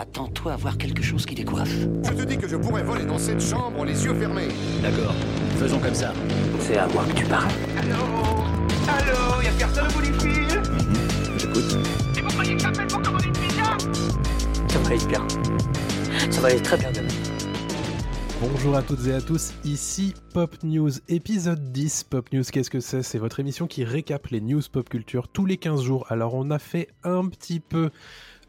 Attends-toi à voir quelque chose qui décoiffe. Je te dis que je pourrais voler dans cette chambre les yeux fermés. D'accord, faisons comme ça. C'est à moi que tu parles. Allô Allô Y'a personne au bout du fil J'écoute. Et vous croyez que j'appelle pour commander une pizza Ça va aller bien. Ça va aller très bien demain. Bonjour à toutes et à tous, ici Pop News, épisode 10. Pop News, qu'est-ce que c'est? C'est votre émission qui récap les news pop culture tous les 15 jours. Alors on a fait un petit peu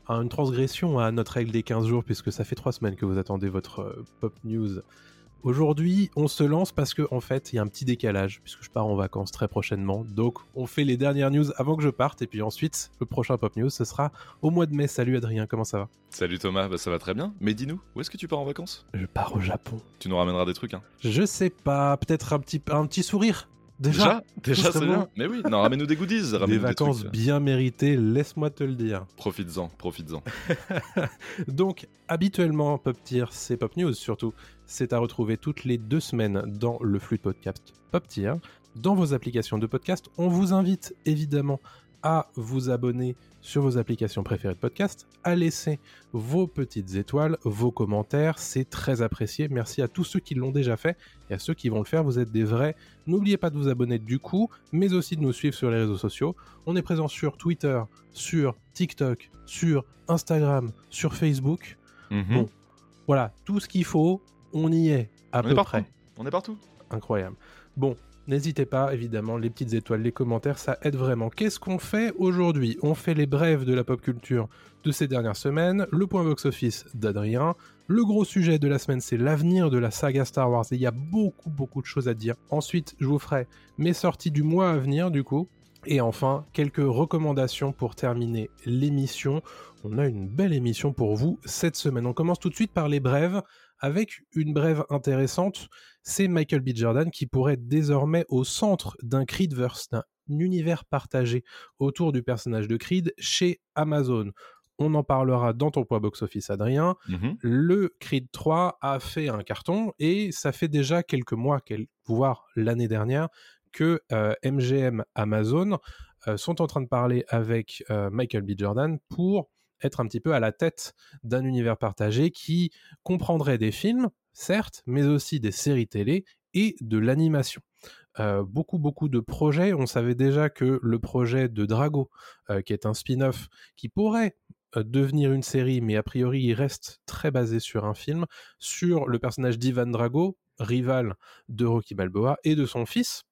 une transgression à notre règle des 15 jours puisque ça fait 3 semaines que vous attendez votre euh, Pop News. Aujourd'hui, on se lance parce que en fait, il y a un petit décalage puisque je pars en vacances très prochainement. Donc, on fait les dernières news avant que je parte et puis ensuite, le prochain Pop News, ce sera au mois de mai. Salut Adrien, comment ça va? Salut Thomas, bah ça va très bien. Mais dis-nous, où est-ce que tu pars en vacances? Je pars au Japon. Tu nous ramèneras des trucs, hein Je sais pas, peut-être un petit un petit sourire Déjà, déjà, c'est bien. Mais oui, non, ramène-nous des goodies. Des vacances bien méritées, laisse-moi te le dire. Profites-en, profites-en. Donc, habituellement, Pop Tier, c'est Pop News surtout. C'est à retrouver toutes les deux semaines dans le flux de podcast Pop Tier. Dans vos applications de podcast, on vous invite évidemment à vous abonner sur vos applications préférées de podcast, à laisser vos petites étoiles, vos commentaires, c'est très apprécié. Merci à tous ceux qui l'ont déjà fait et à ceux qui vont le faire, vous êtes des vrais. N'oubliez pas de vous abonner du coup, mais aussi de nous suivre sur les réseaux sociaux. On est présent sur Twitter, sur TikTok, sur Instagram, sur Facebook. Mhm. Bon, voilà, tout ce qu'il faut, on y est à On peu est partout. près. On est partout. Incroyable. Bon, n'hésitez pas, évidemment, les petites étoiles, les commentaires, ça aide vraiment. Qu'est-ce qu'on fait aujourd'hui? On fait les brèves de la pop culture de ces dernières semaines, le point box-office d'Adrien. Le gros sujet de la semaine, c'est l'avenir de la saga Star Wars. Et il y a beaucoup, beaucoup de choses à dire. Ensuite, je vous ferai mes sorties du mois à venir, du coup. Et enfin, quelques recommandations pour terminer l'émission. On a une belle émission pour vous cette semaine. On commence tout de suite par les brèves, avec une brève intéressante. C'est Michael B. Jordan qui pourrait être désormais au centre d'un Creedverse, d'un univers partagé autour du personnage de Creed chez Amazon. On en parlera dans ton poids box-office, Adrien. Mhm. Le Creed 3 a fait un carton et ça fait déjà quelques mois, voire l'année dernière, que euh, MGM Amazon euh, sont en train de parler avec euh, Michael B. Jordan pour être un petit peu à la tête d'un univers partagé qui comprendrait des films, certes, mais aussi des séries télé et de l'animation. Euh, beaucoup, beaucoup de projets. On savait déjà que le projet de Drago, euh, qui est un spin-off qui pourrait euh, devenir une série, mais a priori il reste très basé sur un film, sur le personnage d'Ivan Drago, rival de Rocky Balboa, et de son fils,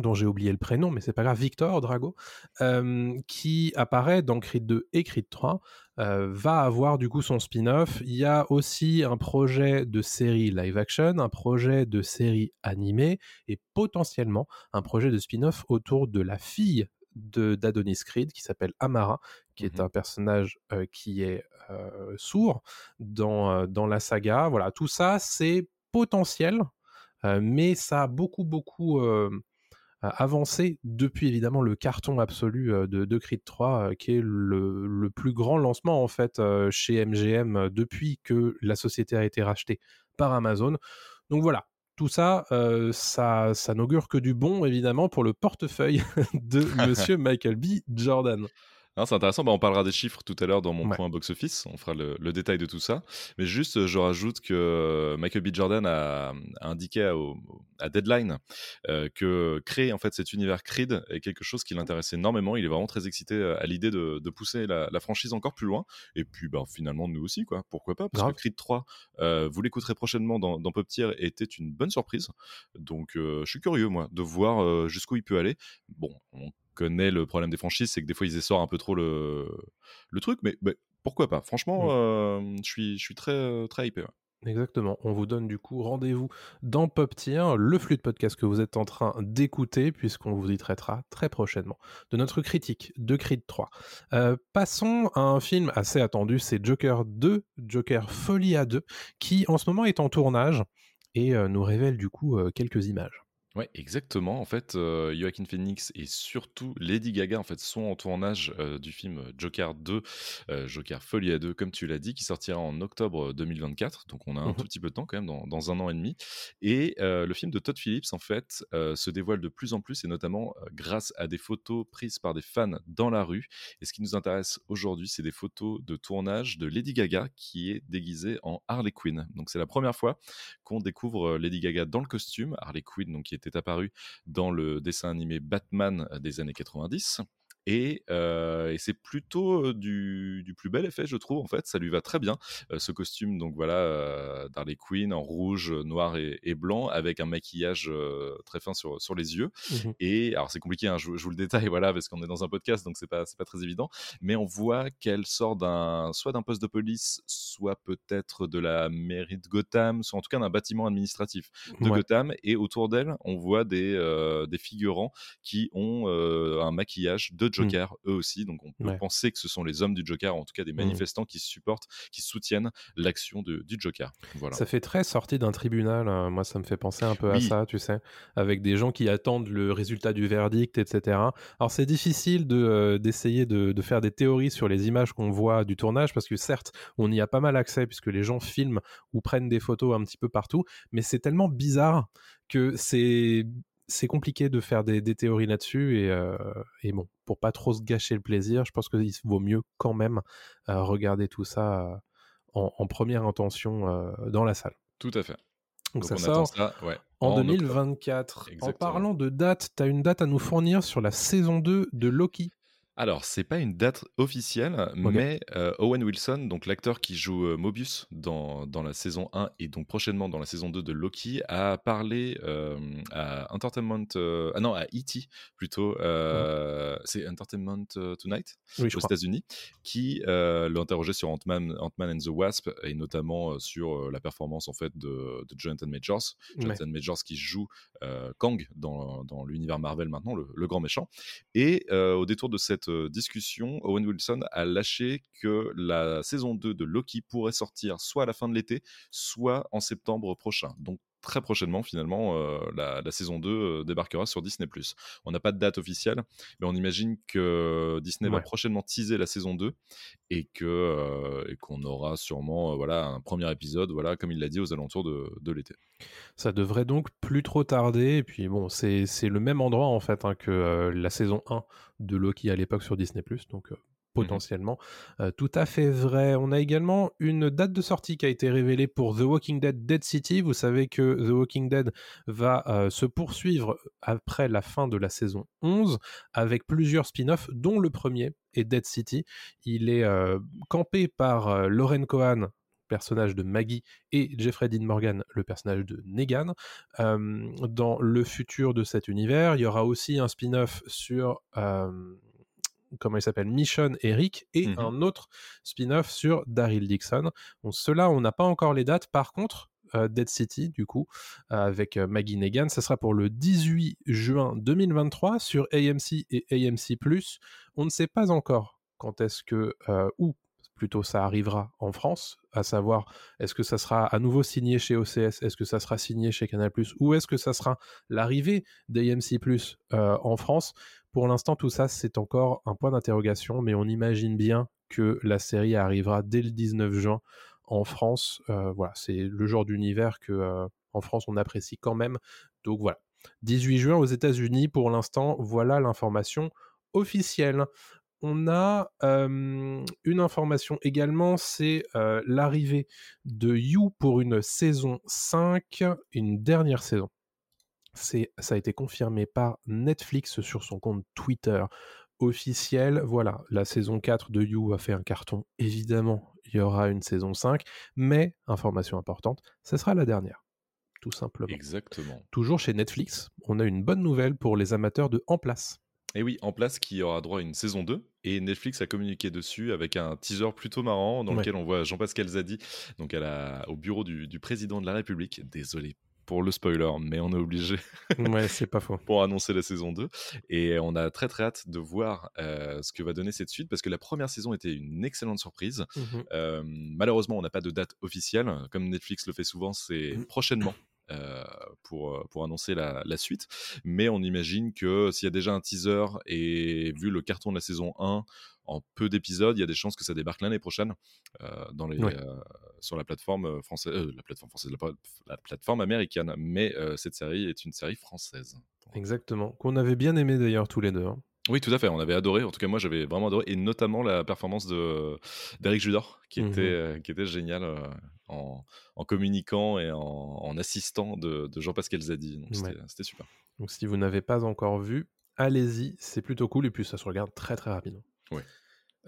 dont j'ai oublié le prénom, mais c'est pas grave, Victor Drago, euh, qui apparaît dans Creed 2 et Creed 3, euh, va avoir du coup son spin-off. Il y a aussi un projet de série live action, un projet de série animée, et potentiellement un projet de spin-off autour de la fille de d'Adonis Creed qui s'appelle Amara, qui est Mhm. un personnage euh, qui est sourd dans, dans la saga. Voilà, tout ça c'est potentiel, mais ça a beaucoup beaucoup avancé depuis évidemment le carton absolu euh, de, de Creed 3, euh, qui est le, le plus grand lancement en fait euh, chez MGM depuis que la société a été rachetée par Amazon. Donc voilà, tout ça, euh, ça, ça n'augure que du bon évidemment pour le portefeuille de Monsieur Michael B. Jordan. Non, c'est intéressant, bah, on parlera des chiffres tout à l'heure dans mon Ouais. point box-office, on fera le, le détail de tout ça. Mais juste, euh, je rajoute que Michael B. Jordan a, a indiqué à, Deadline euh, que créer en fait cet univers Creed est quelque chose qui l'intéresse énormément. Il est vraiment très excité euh, à l'idée de, de pousser la, la franchise encore plus loin. Et puis, bah, finalement, nous aussi, quoi. Pourquoi pas? Parce Grave. que Creed 3, euh, vous l'écouterez prochainement dans, dans Pop Tier, était une bonne surprise. Donc, euh, je suis curieux, moi, de voir euh, jusqu'où il peut aller. Bon, on le problème des franchises, c'est que des fois ils essorent un peu trop le, le truc, mais, mais pourquoi pas? Franchement, Mm. euh, je suis, je suis très, très hypé. ouais. Exactement. On vous donne du coup rendez-vous dans Pop Tier, le flux de podcast que vous êtes en train d'écouter, puisqu'on vous y traitera très prochainement de notre critique de Creed 3. Euh, passons à un film assez attendu, c'est Joker 2, Joker Folie à 2, qui en ce moment est en tournage et euh, nous révèle du coup euh, quelques images. Ouais, exactement. En fait, heu, Joaquin Phoenix et surtout Lady Gaga, en fait, sont en tournage, heu, du film, Joker 2, heu, Joker Folie à 2 comme tu l'as dit, qui sortira en octobre 2024. Donc on a un Mmh tout petit peu de temps quand même, dans dans 1 an et demi et le film de Todd Phillips, en fait, se dévoile de plus en plus et notamment, grâce à des photos prises par des fans dans la rue et ce qui nous intéresse aujourd'hui, c'est des photos de tournage de Lady Gaga qui est déguisée en Harley Quinn. Donc c'est la première fois qu'on découvre, Lady Gaga dans le costume, Harley Quinn donc qui était apparu dans le dessin animé Batman des années 90. Et, euh, et c'est plutôt du, du, plus bel effet, je trouve. En fait, ça lui va très bien. Euh, ce costume, donc voilà, euh, d'Harley Quinn en rouge, noir et, et, blanc, avec un maquillage très fin sur, sur les yeux. Mmh. Et alors, c'est compliqué, hein, je, je, vous le détaille, voilà, parce qu'on est dans un podcast, donc c'est pas, pas très évident. Mais on voit qu'elle sort d'un, soit d'un poste de police, soit peut-être de la mairie de Gotham, soit en tout cas d'un bâtiment administratif de ouais. Gotham. Et autour d'elle, on voit des, des figurants qui ont un maquillage de Joker, mmh. eux aussi. Donc on peut ouais. penser que ce sont les hommes du Joker, en tout cas des manifestants mmh. qui supportent, qui soutiennent l'action du Joker. Voilà. Ça fait très sorti d'un tribunal. Hein. Moi, ça me fait penser un peu oui. à ça, tu sais, avec des gens qui attendent le résultat du verdict, etc. Alors c'est difficile de, euh, d'essayer de, de, faire des théories sur les images qu'on voit du tournage, parce que certes, on y a pas mal accès, puisque les gens filment ou prennent des photos un petit peu partout, mais c'est tellement bizarre que c'est c'est compliqué de faire des, des théories là-dessus et, euh, et, bon, pour pas trop se gâcher le plaisir, je pense qu'il vaut mieux quand même euh, regarder tout ça euh, en, en, première intention dans la salle. Tout à fait. Donc, Donc ça sort ça, ouais, en, en, 2024. En parlant de date, tu as une date à nous fournir sur la saison 2 de Loki. Alors, c'est pas une date officielle, okay. mais euh, Owen Wilson, donc l'acteur qui joue euh, Mobius dans, dans, la saison 1 et donc prochainement dans la saison 2 de Loki, a parlé euh, à Entertainment, ah non, à E.T. plutôt, c'est Entertainment Tonight oui, aux États-Unis, qui l'a interrogé sur Ant-Man Ant and the Wasp et notamment sur la performance en fait de, de Jonathan Majors. Jonathan ouais. Majors qui joue Kang dans, dans l'univers Marvel maintenant, le, le, grand méchant. Et au détour de cette discussion, Owen Wilson a lâché que la saison 2 de Loki pourrait sortir soit à la fin de l'été, soit en septembre prochain. Donc très prochainement finalement euh, la, la, saison 2 euh, débarquera sur Disney+. On n'a pas de date officielle, mais on imagine que Disney ouais. va prochainement teaser la saison 2 et que euh, et qu'on aura sûrement voilà un premier épisode voilà comme il l'a dit aux alentours de, de l'été. Ça devrait donc plus trop tarder et puis bon c'est le même endroit en fait hein, que la saison 1 de Loki à l'époque sur Disney+, donc potentiellement. Mmh. Euh, tout à fait vrai. On a également une date de sortie qui a été révélée pour The Walking Dead Dead City. Vous savez que The Walking Dead va euh, se poursuivre après la fin de la saison 11 avec plusieurs spin-offs, dont le premier est Dead City. Il est euh, campé par Lauren Cohan, personnage de Maggie, et Jeffrey Dean Morgan, le personnage de Negan. Dans le futur de cet univers, il y aura aussi un spin-off sur comment il s'appelle, Mission Eric, et mmh un autre spin-off sur Daryl Dixon. Bon, ceux-là, on n'a pas encore les dates. Par contre, euh, Dead City, du coup, euh, avec euh, Maggie Negan, ça sera pour le 18 juin 2023 sur AMC et AMC+. On ne sait pas encore quand est-ce que, où plutôt ça arrivera en France, à savoir est-ce que ça sera à nouveau signé chez OCS, est-ce que ça sera signé chez Canal+, ou est-ce que ça sera l'arrivée d'AMC+, euh, en France Pour l'instant, tout ça, c'est encore un point d'interrogation, mais on imagine bien que la série arrivera dès le 19 juin en France. Euh, voilà, c'est le genre d'univers que euh, en France on apprécie quand même. Donc voilà, 18 juin aux États-Unis pour l'instant. Voilà l'information officielle on a euh, une information également, c'est l'arrivée de You pour une saison 5, une dernière saison. C'est, ça a été confirmé par Netflix sur son compte Twitter officiel. Voilà, la saison 4 de You a fait un carton. Évidemment, il y aura une saison 5, mais, information importante, ce sera la dernière. Tout simplement. Exactement. Toujours chez Netflix, on a une bonne nouvelle pour les amateurs de En Place. Et oui, en place qui aura droit à une saison 2. Et Netflix a communiqué dessus avec un teaser plutôt marrant dans ouais. lequel on voit Jean-Pascal Zadi donc à la, au bureau du, du, président de la République. Désolé pour le spoiler, mais on est obligé. ouais, c'est pas faux. pour annoncer la saison 2. Et on a très très hâte de voir euh, ce que va donner cette suite parce que la première saison était une excellente surprise. Mmh euh, malheureusement, on n'a pas de date officielle. Comme Netflix le fait souvent, c'est mmh. prochainement euh, pour, pour annoncer la, la, suite. Mais on imagine que s'il y a déjà un teaser et vu le carton de la saison 1, en peu d'épisodes, il y a des chances que ça débarque l'année prochaine euh, dans les, euh, sur la plateforme française, euh, la plateforme française, la, la plateforme américaine. Mais cette série est une série française. Exactement, qu'on avait bien aimé d'ailleurs tous les deux. Hein. Oui, tout à fait. On avait adoré. En tout cas, moi, j'avais vraiment adoré, et notamment la performance de d'Eric Judor, qui mmh était qui était génial en, en, communiquant et en, en assistant de, de Jean-Pascal Zadi. Donc c'était super. Donc si vous n'avez pas encore vu, allez-y, c'est plutôt cool et puis ça se regarde très très rapidement. Oui.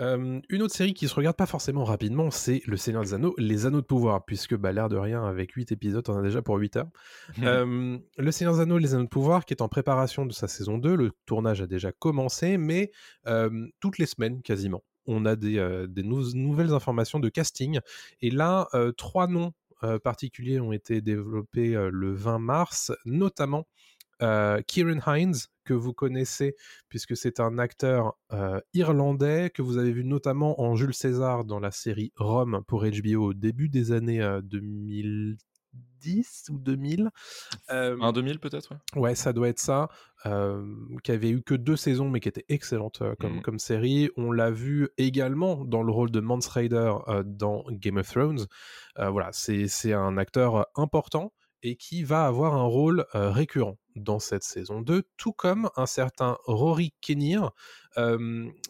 Euh, une autre série qui se regarde pas forcément rapidement, c'est Le Seigneur des Anneaux, Les Anneaux de Pouvoir, puisque bah, l'air de rien, avec 8 épisodes, on a déjà pour 8 heures. euh, le Seigneur des Anneaux, Les Anneaux de Pouvoir, qui est en préparation de sa saison 2, le tournage a déjà commencé, mais euh, toutes les semaines quasiment, on a des, euh, nouvelles informations de casting. Et là, euh, trois noms particuliers ont été développés le 20 mars, notamment Kieran Hines, que vous connaissez, puisque c'est un acteur euh, irlandais que vous avez vu notamment en Jules César dans la série Rome pour HBO au début des années 2010 ou 2000. Euh, un 2000 peut-être ouais. ça doit être ça. Euh, qui avait eu que deux saisons, mais qui était excellente comme, mmh. comme série. On l'a vu également dans le rôle de Mance Raider dans Game of Thrones. voilà, c'est un acteur important et qui va avoir un rôle récurrent dans cette saison 2, tout comme un certain Rory Kinnear.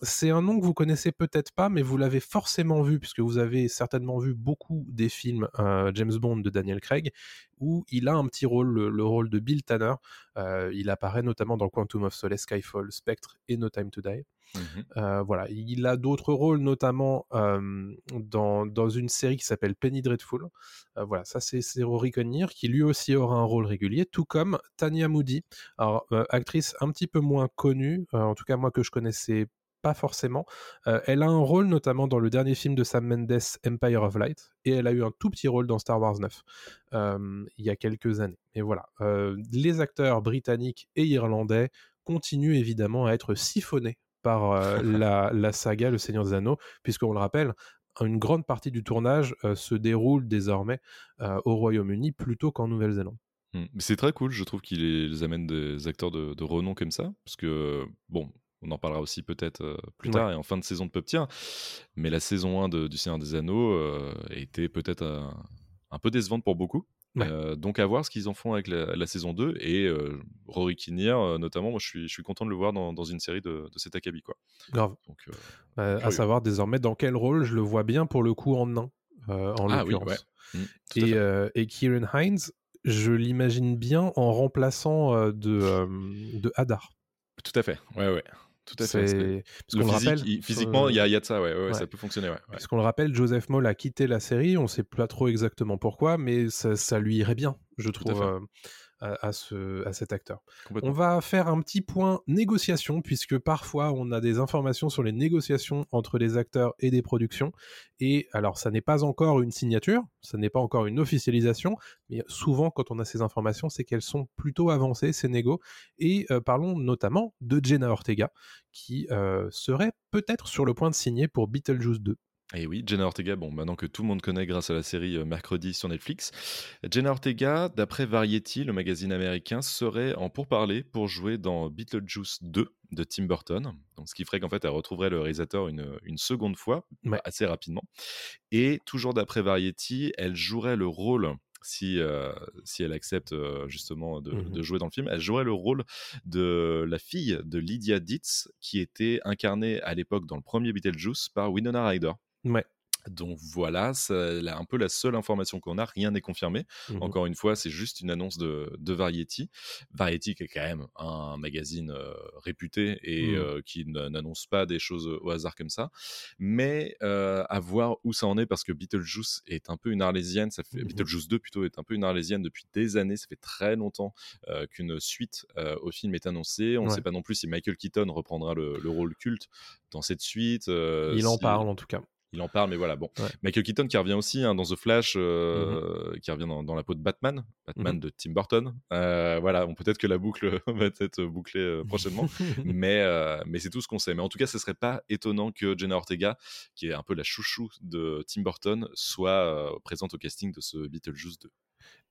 C'est un nom que vous connaissez peut-être pas, mais vous l'avez forcément vu, puisque vous avez certainement vu beaucoup des films James Bond de Daniel Craig, où il a un petit rôle, le, rôle de Bill Tanner. il apparaît notamment dans Quantum of Solace, Skyfall, Spectre et No Time to Die. Mmh voilà, il a d'autres rôles, notamment dans, dans, une série qui s'appelle Penny Dreadful. voilà, ça c'est Rory Kinnear qui lui aussi aura un rôle régulier, tout comme Tanya Moody, alors actrice un petit peu moins connue, en tout cas moi que je connaissais pas forcément. elle a un rôle notamment dans le dernier film de Sam Mendes, Empire of Light, et elle a eu un tout petit rôle dans Star Wars 9 il y a quelques années. Et voilà, les acteurs britanniques et irlandais continuent évidemment à être siphonnés par la, saga Le Seigneur des Anneaux, puisqu'on le rappelle, une grande partie du tournage se déroule désormais au Royaume-Uni plutôt qu'en Nouvelle-Zélande. Mmh. C'est très cool, je trouve qu'ils amènent des acteurs de, renom comme ça, parce que, bon, on en parlera aussi peut-être plus tard et en fin de saison de Pop Tier, mais la saison 1 de, du Seigneur des Anneaux était peut-être un, peu décevante pour beaucoup. donc à voir ce qu'ils en font avec la, saison 2 et Rory Kinnear notamment moi je suis, je suis content de le voir dans, une série de, de cet acabit quoi. Grave. Donc, bah, à savoir désormais dans quel rôle je le vois bien pour le coup en nain en ah, l'occurrence. Mmh, et, et Kieran Hines je l'imagine bien en remplaçant euh, de, euh, de Hadar. Tout à fait, ouais, ouais. Tout à fait. Parce qu'on rappelle, physiquement, il y, a de ça, ouais, ouais, ça peut fonctionner. Ouais, Parce qu'on le rappelle, Joseph Moll a quitté la série, on ne sait pas trop exactement pourquoi, mais ça, ça lui irait bien, je trouve à, ce, à cet acteur. On va faire un petit point négociation, puisque parfois on a des informations sur les négociations entre les acteurs et des productions. Et alors, ça n'est pas encore une signature, ça n'est pas encore une officialisation, mais souvent quand on a ces informations, c'est qu'elles sont plutôt avancées, ces négos. Et euh, parlons notamment de Jenna Ortega, qui euh, serait peut-être sur le point de signer pour Beetlejuice 2. Et oui, Jenna Ortega, bon, maintenant que tout le monde connaît grâce à la série euh, Mercredi sur Netflix, Jenna Ortega, d'après Variety, le magazine américain, serait en pourparlers pour jouer dans Beetlejuice 2 de Tim Burton. Donc, ce qui ferait qu'en fait, elle retrouverait le réalisateur une, une seconde fois, assez rapidement. Et toujours d'après Variety, elle jouerait le rôle si, euh, si elle accepte euh, justement de, mmh de, jouer dans le film, elle jouerait le rôle de la fille de Lydia Dietz, qui était incarnée à l'époque dans le premier Beetlejuice par Winona Ryder. Ouais. Donc voilà, c'est un peu la seule information qu'on a, rien n'est confirmé. Mmh Encore une fois, c'est juste une annonce de, de, Variety. Variety qui est quand même un magazine euh, réputé et mmh. euh, qui n'annonce pas des choses au hasard comme ça. Mais euh, à voir où ça en est parce que Beetlejuice est un peu une arlésienne, ça fait, mmh Beetlejuice 2 plutôt est un peu une arlésienne depuis des années, ça fait très longtemps qu'une suite au film est annoncée. On ne sait pas non plus si Michael Keaton reprendra le, le rôle culte dans cette suite. Il en parle en tout cas il en parle, mais voilà. Bon, Michael Keaton qui revient aussi hein, dans The Flash, euh, mmh qui revient dans, la peau de Batman, Batman mmh de Tim Burton. Euh, voilà, peut-être que la boucle va être bouclée euh, prochainement, mais mais c'est tout ce qu'on sait. Mais en tout cas, ce serait pas étonnant que Jenna Ortega, qui est un peu la chouchou de Tim Burton, soit présente au casting de ce Beetlejuice 2.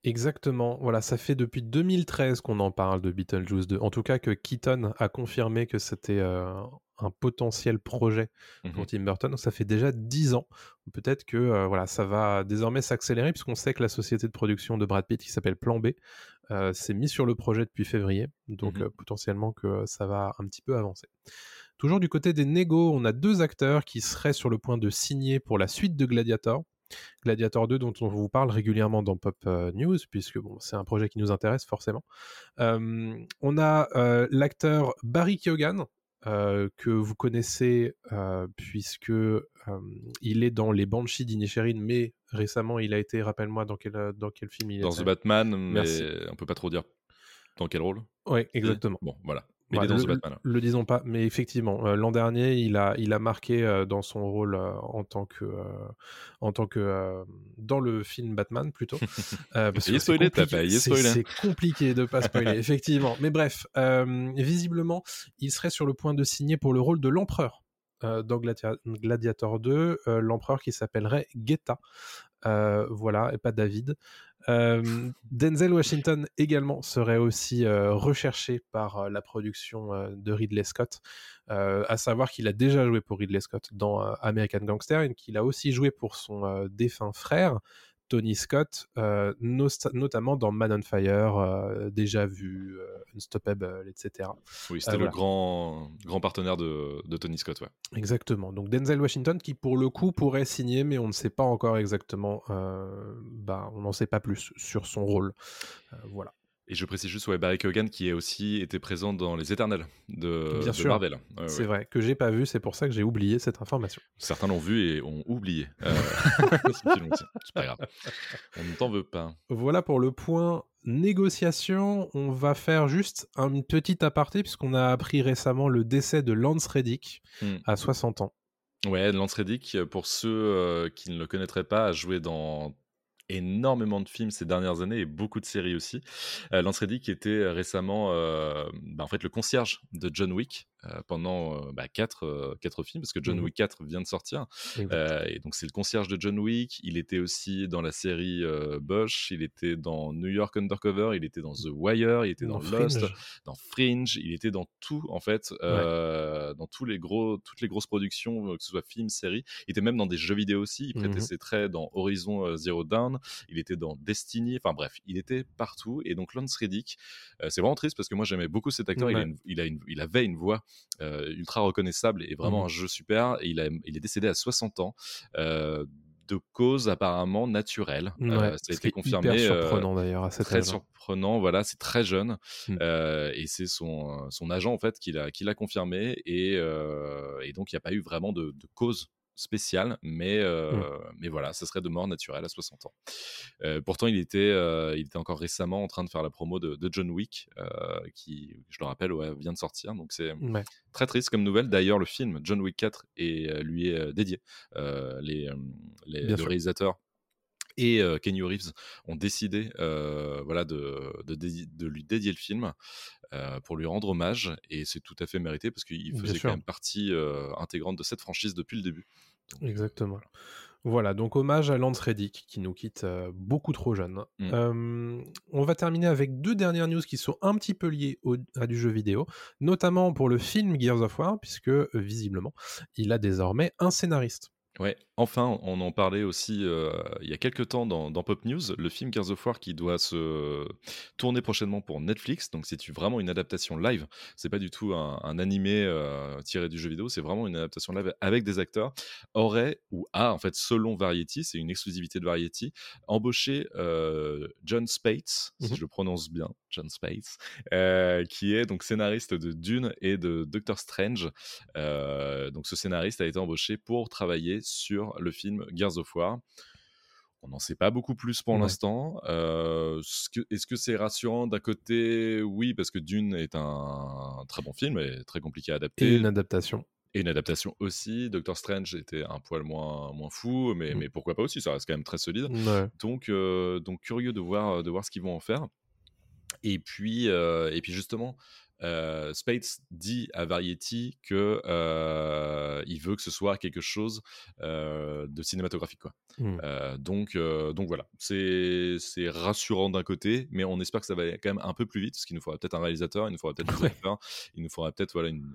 Exactement. Voilà, ça fait depuis 2013 qu'on en parle de Beetlejuice 2. En tout cas, que Keaton a confirmé que c'était euh, un potentiel projet Mmh pour Tim Burton. Donc, ça fait déjà 10 ans. Peut-être que euh, voilà, ça va désormais s'accélérer puisqu'on sait que la société de production de Brad Pitt, qui s'appelle Plan B, euh, s'est mis sur le projet depuis février. Donc, euh, potentiellement que ça va un petit peu avancer. Toujours du côté des négos, on a deux acteurs qui seraient sur le point de signer pour la suite de Gladiator. Gladiator 2 dont on vous parle régulièrement dans Pop euh, News, puisque bon, c'est un projet qui nous intéresse forcément. On a euh, l'acteur Barry Keoghan, euh, que vous connaissez euh, puisque euh, il est dans les Banshees d'Inisherin, mais récemment il a été, rappelle-moi dans quel, dans quel film il Dans était. The Batman, Merci. mais on peut pas trop dire dans quel rôle? Oui, exactement. Bon, voilà. Mais dans le, The Batman. le disons pas, mais effectivement, euh, l'an dernier, il a, il a marqué euh, dans son rôle euh, en tant que, en tant que dans le film Batman plutôt. Parce failli que c'est compliqué- de pas spoiler, effectivement. Mais bref, visiblement, il serait sur le point de signer pour le rôle de l'empereur. dans Gladia- Gladiator 2, euh, l'empereur qui s'appellerait. Euh, voilà, et pas David. Euh, Denzel Washington également serait aussi euh, recherché par euh, la production de Ridley Scott, à savoir qu'il a déjà joué pour Ridley Scott dans American Gangster et qu'il a aussi joué pour son défunt frère Tony Scott, euh, notamment dans Man on Fire, euh, déjà vu, euh, Unstoppable, etc. Oui, c'était voilà. le grand, grand partenaire de, de Tony Scott, ouais. Exactement. Donc Denzel Washington qui pour le coup pourrait signer, mais on ne sait pas encore exactement. bah, on n'en sait pas plus sur son rôle. Voilà. Et je précise juste, ouais, Barry Keoghan qui a aussi été présent dans Les Éternels de, Bien de sûr. Marvel. C'est ouais. vrai que j'ai pas vu, c'est pour ça que j'ai oublié cette information. Certains l'ont vu et ont oublié. Euh. C'est pas grave. On ne t'en veut pas. Voilà pour le point négociation. On va faire juste un petit aparté puisqu'on a appris récemment le décès de Lance Reddick Hmm. à 60 ans. Ouais, Lance Reddick, pour ceux euh, qui ne le connaîtraient pas, a joué dans énormément de films ces dernières années et beaucoup de séries aussi. Euh, Lance Reddick était récemment euh, bah, en fait le concierge de John Wick euh, pendant euh, bah, quatre, euh, quatre films parce que John Mhm. Wick 4 vient de sortir. Euh, et donc c'est le concierge de John Wick. Il était aussi dans la série Bush. Il était dans New York Undercover. Il était dans The Wire. Il était dans, Dans Lost, Fringe. dans Fringe. Il était dans tout en fait, dans tous les gros, toutes les grosses productions, que ce soit films, séries. Il était même dans des jeux vidéo aussi. Il prêtait Mhm. ses traits dans Horizon Zero Dawn. Il était dans Destiny. Enfin bref, il était partout. Et donc Lance Reddick, c'est vraiment triste parce que moi j'aimais beaucoup cet acteur. Il, a une- il, a une- il avait une voix ultra reconnaissable et vraiment Mhm. un jeu super. Et il, a, il est décédé à 60 ans. euh, de cause apparemment naturelle. Ouais, Euh, ça a été confirmé. Hyper euh, surprenant d'ailleurs à très âge. surprenant. Voilà, c'est très jeune. Mm. Euh, et c'est son, son agent, en fait, qui l'a, confirmé. Et, euh, et donc, il n'y a pas eu vraiment de, de cause spéciale. Mais, euh, Mm. mais voilà, ce serait de mort naturelle à 60 ans. Euh, pourtant, il était, euh, il était encore récemment en train de faire la promo de, de John Wick, euh, qui, je le rappelle, ouais, vient de sortir. Donc, c'est Ouais. très triste comme nouvelle. D'ailleurs, le film John Wick 4 est, euh, lui est euh, dédié. Euh, les, euh, les, le sûr. Et euh, Kenny Reeves ont décidé euh, voilà, de, de, lui dédier le film euh, pour lui rendre hommage. Et c'est tout à fait mérité parce qu'il faisait quand même partie euh, intégrante de cette franchise depuis le début. Donc, Exactement. Voilà, donc hommage à Lance Reddick qui nous quitte euh, beaucoup trop jeune. Mm. Euh, on va terminer avec deux dernières news qui sont un petit peu liées au- à du jeu vidéo, notamment pour le film Gears of War, puisque euh, visiblement il a désormais un scénariste. Ouais, enfin, on en parlait aussi euh, il y a quelques temps dans, dans Pop News, le film Gears of War qui doit se tourner prochainement pour Netflix. Donc, c'est vraiment une adaptation live. C'est pas du tout un, un animé euh, tiré du jeu vidéo, c'est vraiment une adaptation live avec des acteurs. Aurait ou a, en fait, selon Variety, c'est une exclusivité de Variety, embauché euh, John Spates, si Mhm. je le prononce bien, John Spates, euh, qui est donc scénariste de Dune et de Doctor Strange. Euh, donc ce scénariste a été embauché pour travailler sur le film Gears of War. On n'en sait pas beaucoup plus pour Ouais. l'instant. Euh, que- Est-ce que c'est rassurant d'un côté? Oui, parce que Dune est un très bon film et très compliqué à adapter. Et une adaptation. Et une adaptation aussi. Doctor Strange était un poil moins, moins fou, mais, Mm. mais pourquoi pas aussi? Ça reste quand même très solide. Ouais. Donc, euh, donc curieux de voir, de voir ce qu'ils vont en faire. Et puis, euh, et puis justement, euh, Spates dit à Variety que euh, il veut que ce soit quelque chose euh, de cinématographique. Quoi. Mmh. Donc, donc voilà, c'est c'est rassurant d'un côté, mais on espère que ça va aller quand même un peu plus vite, parce qu'il nous faudra peut-être un réalisateur, il nous faudra peut-être Ouais. il nous faudra peut-être voilà, une,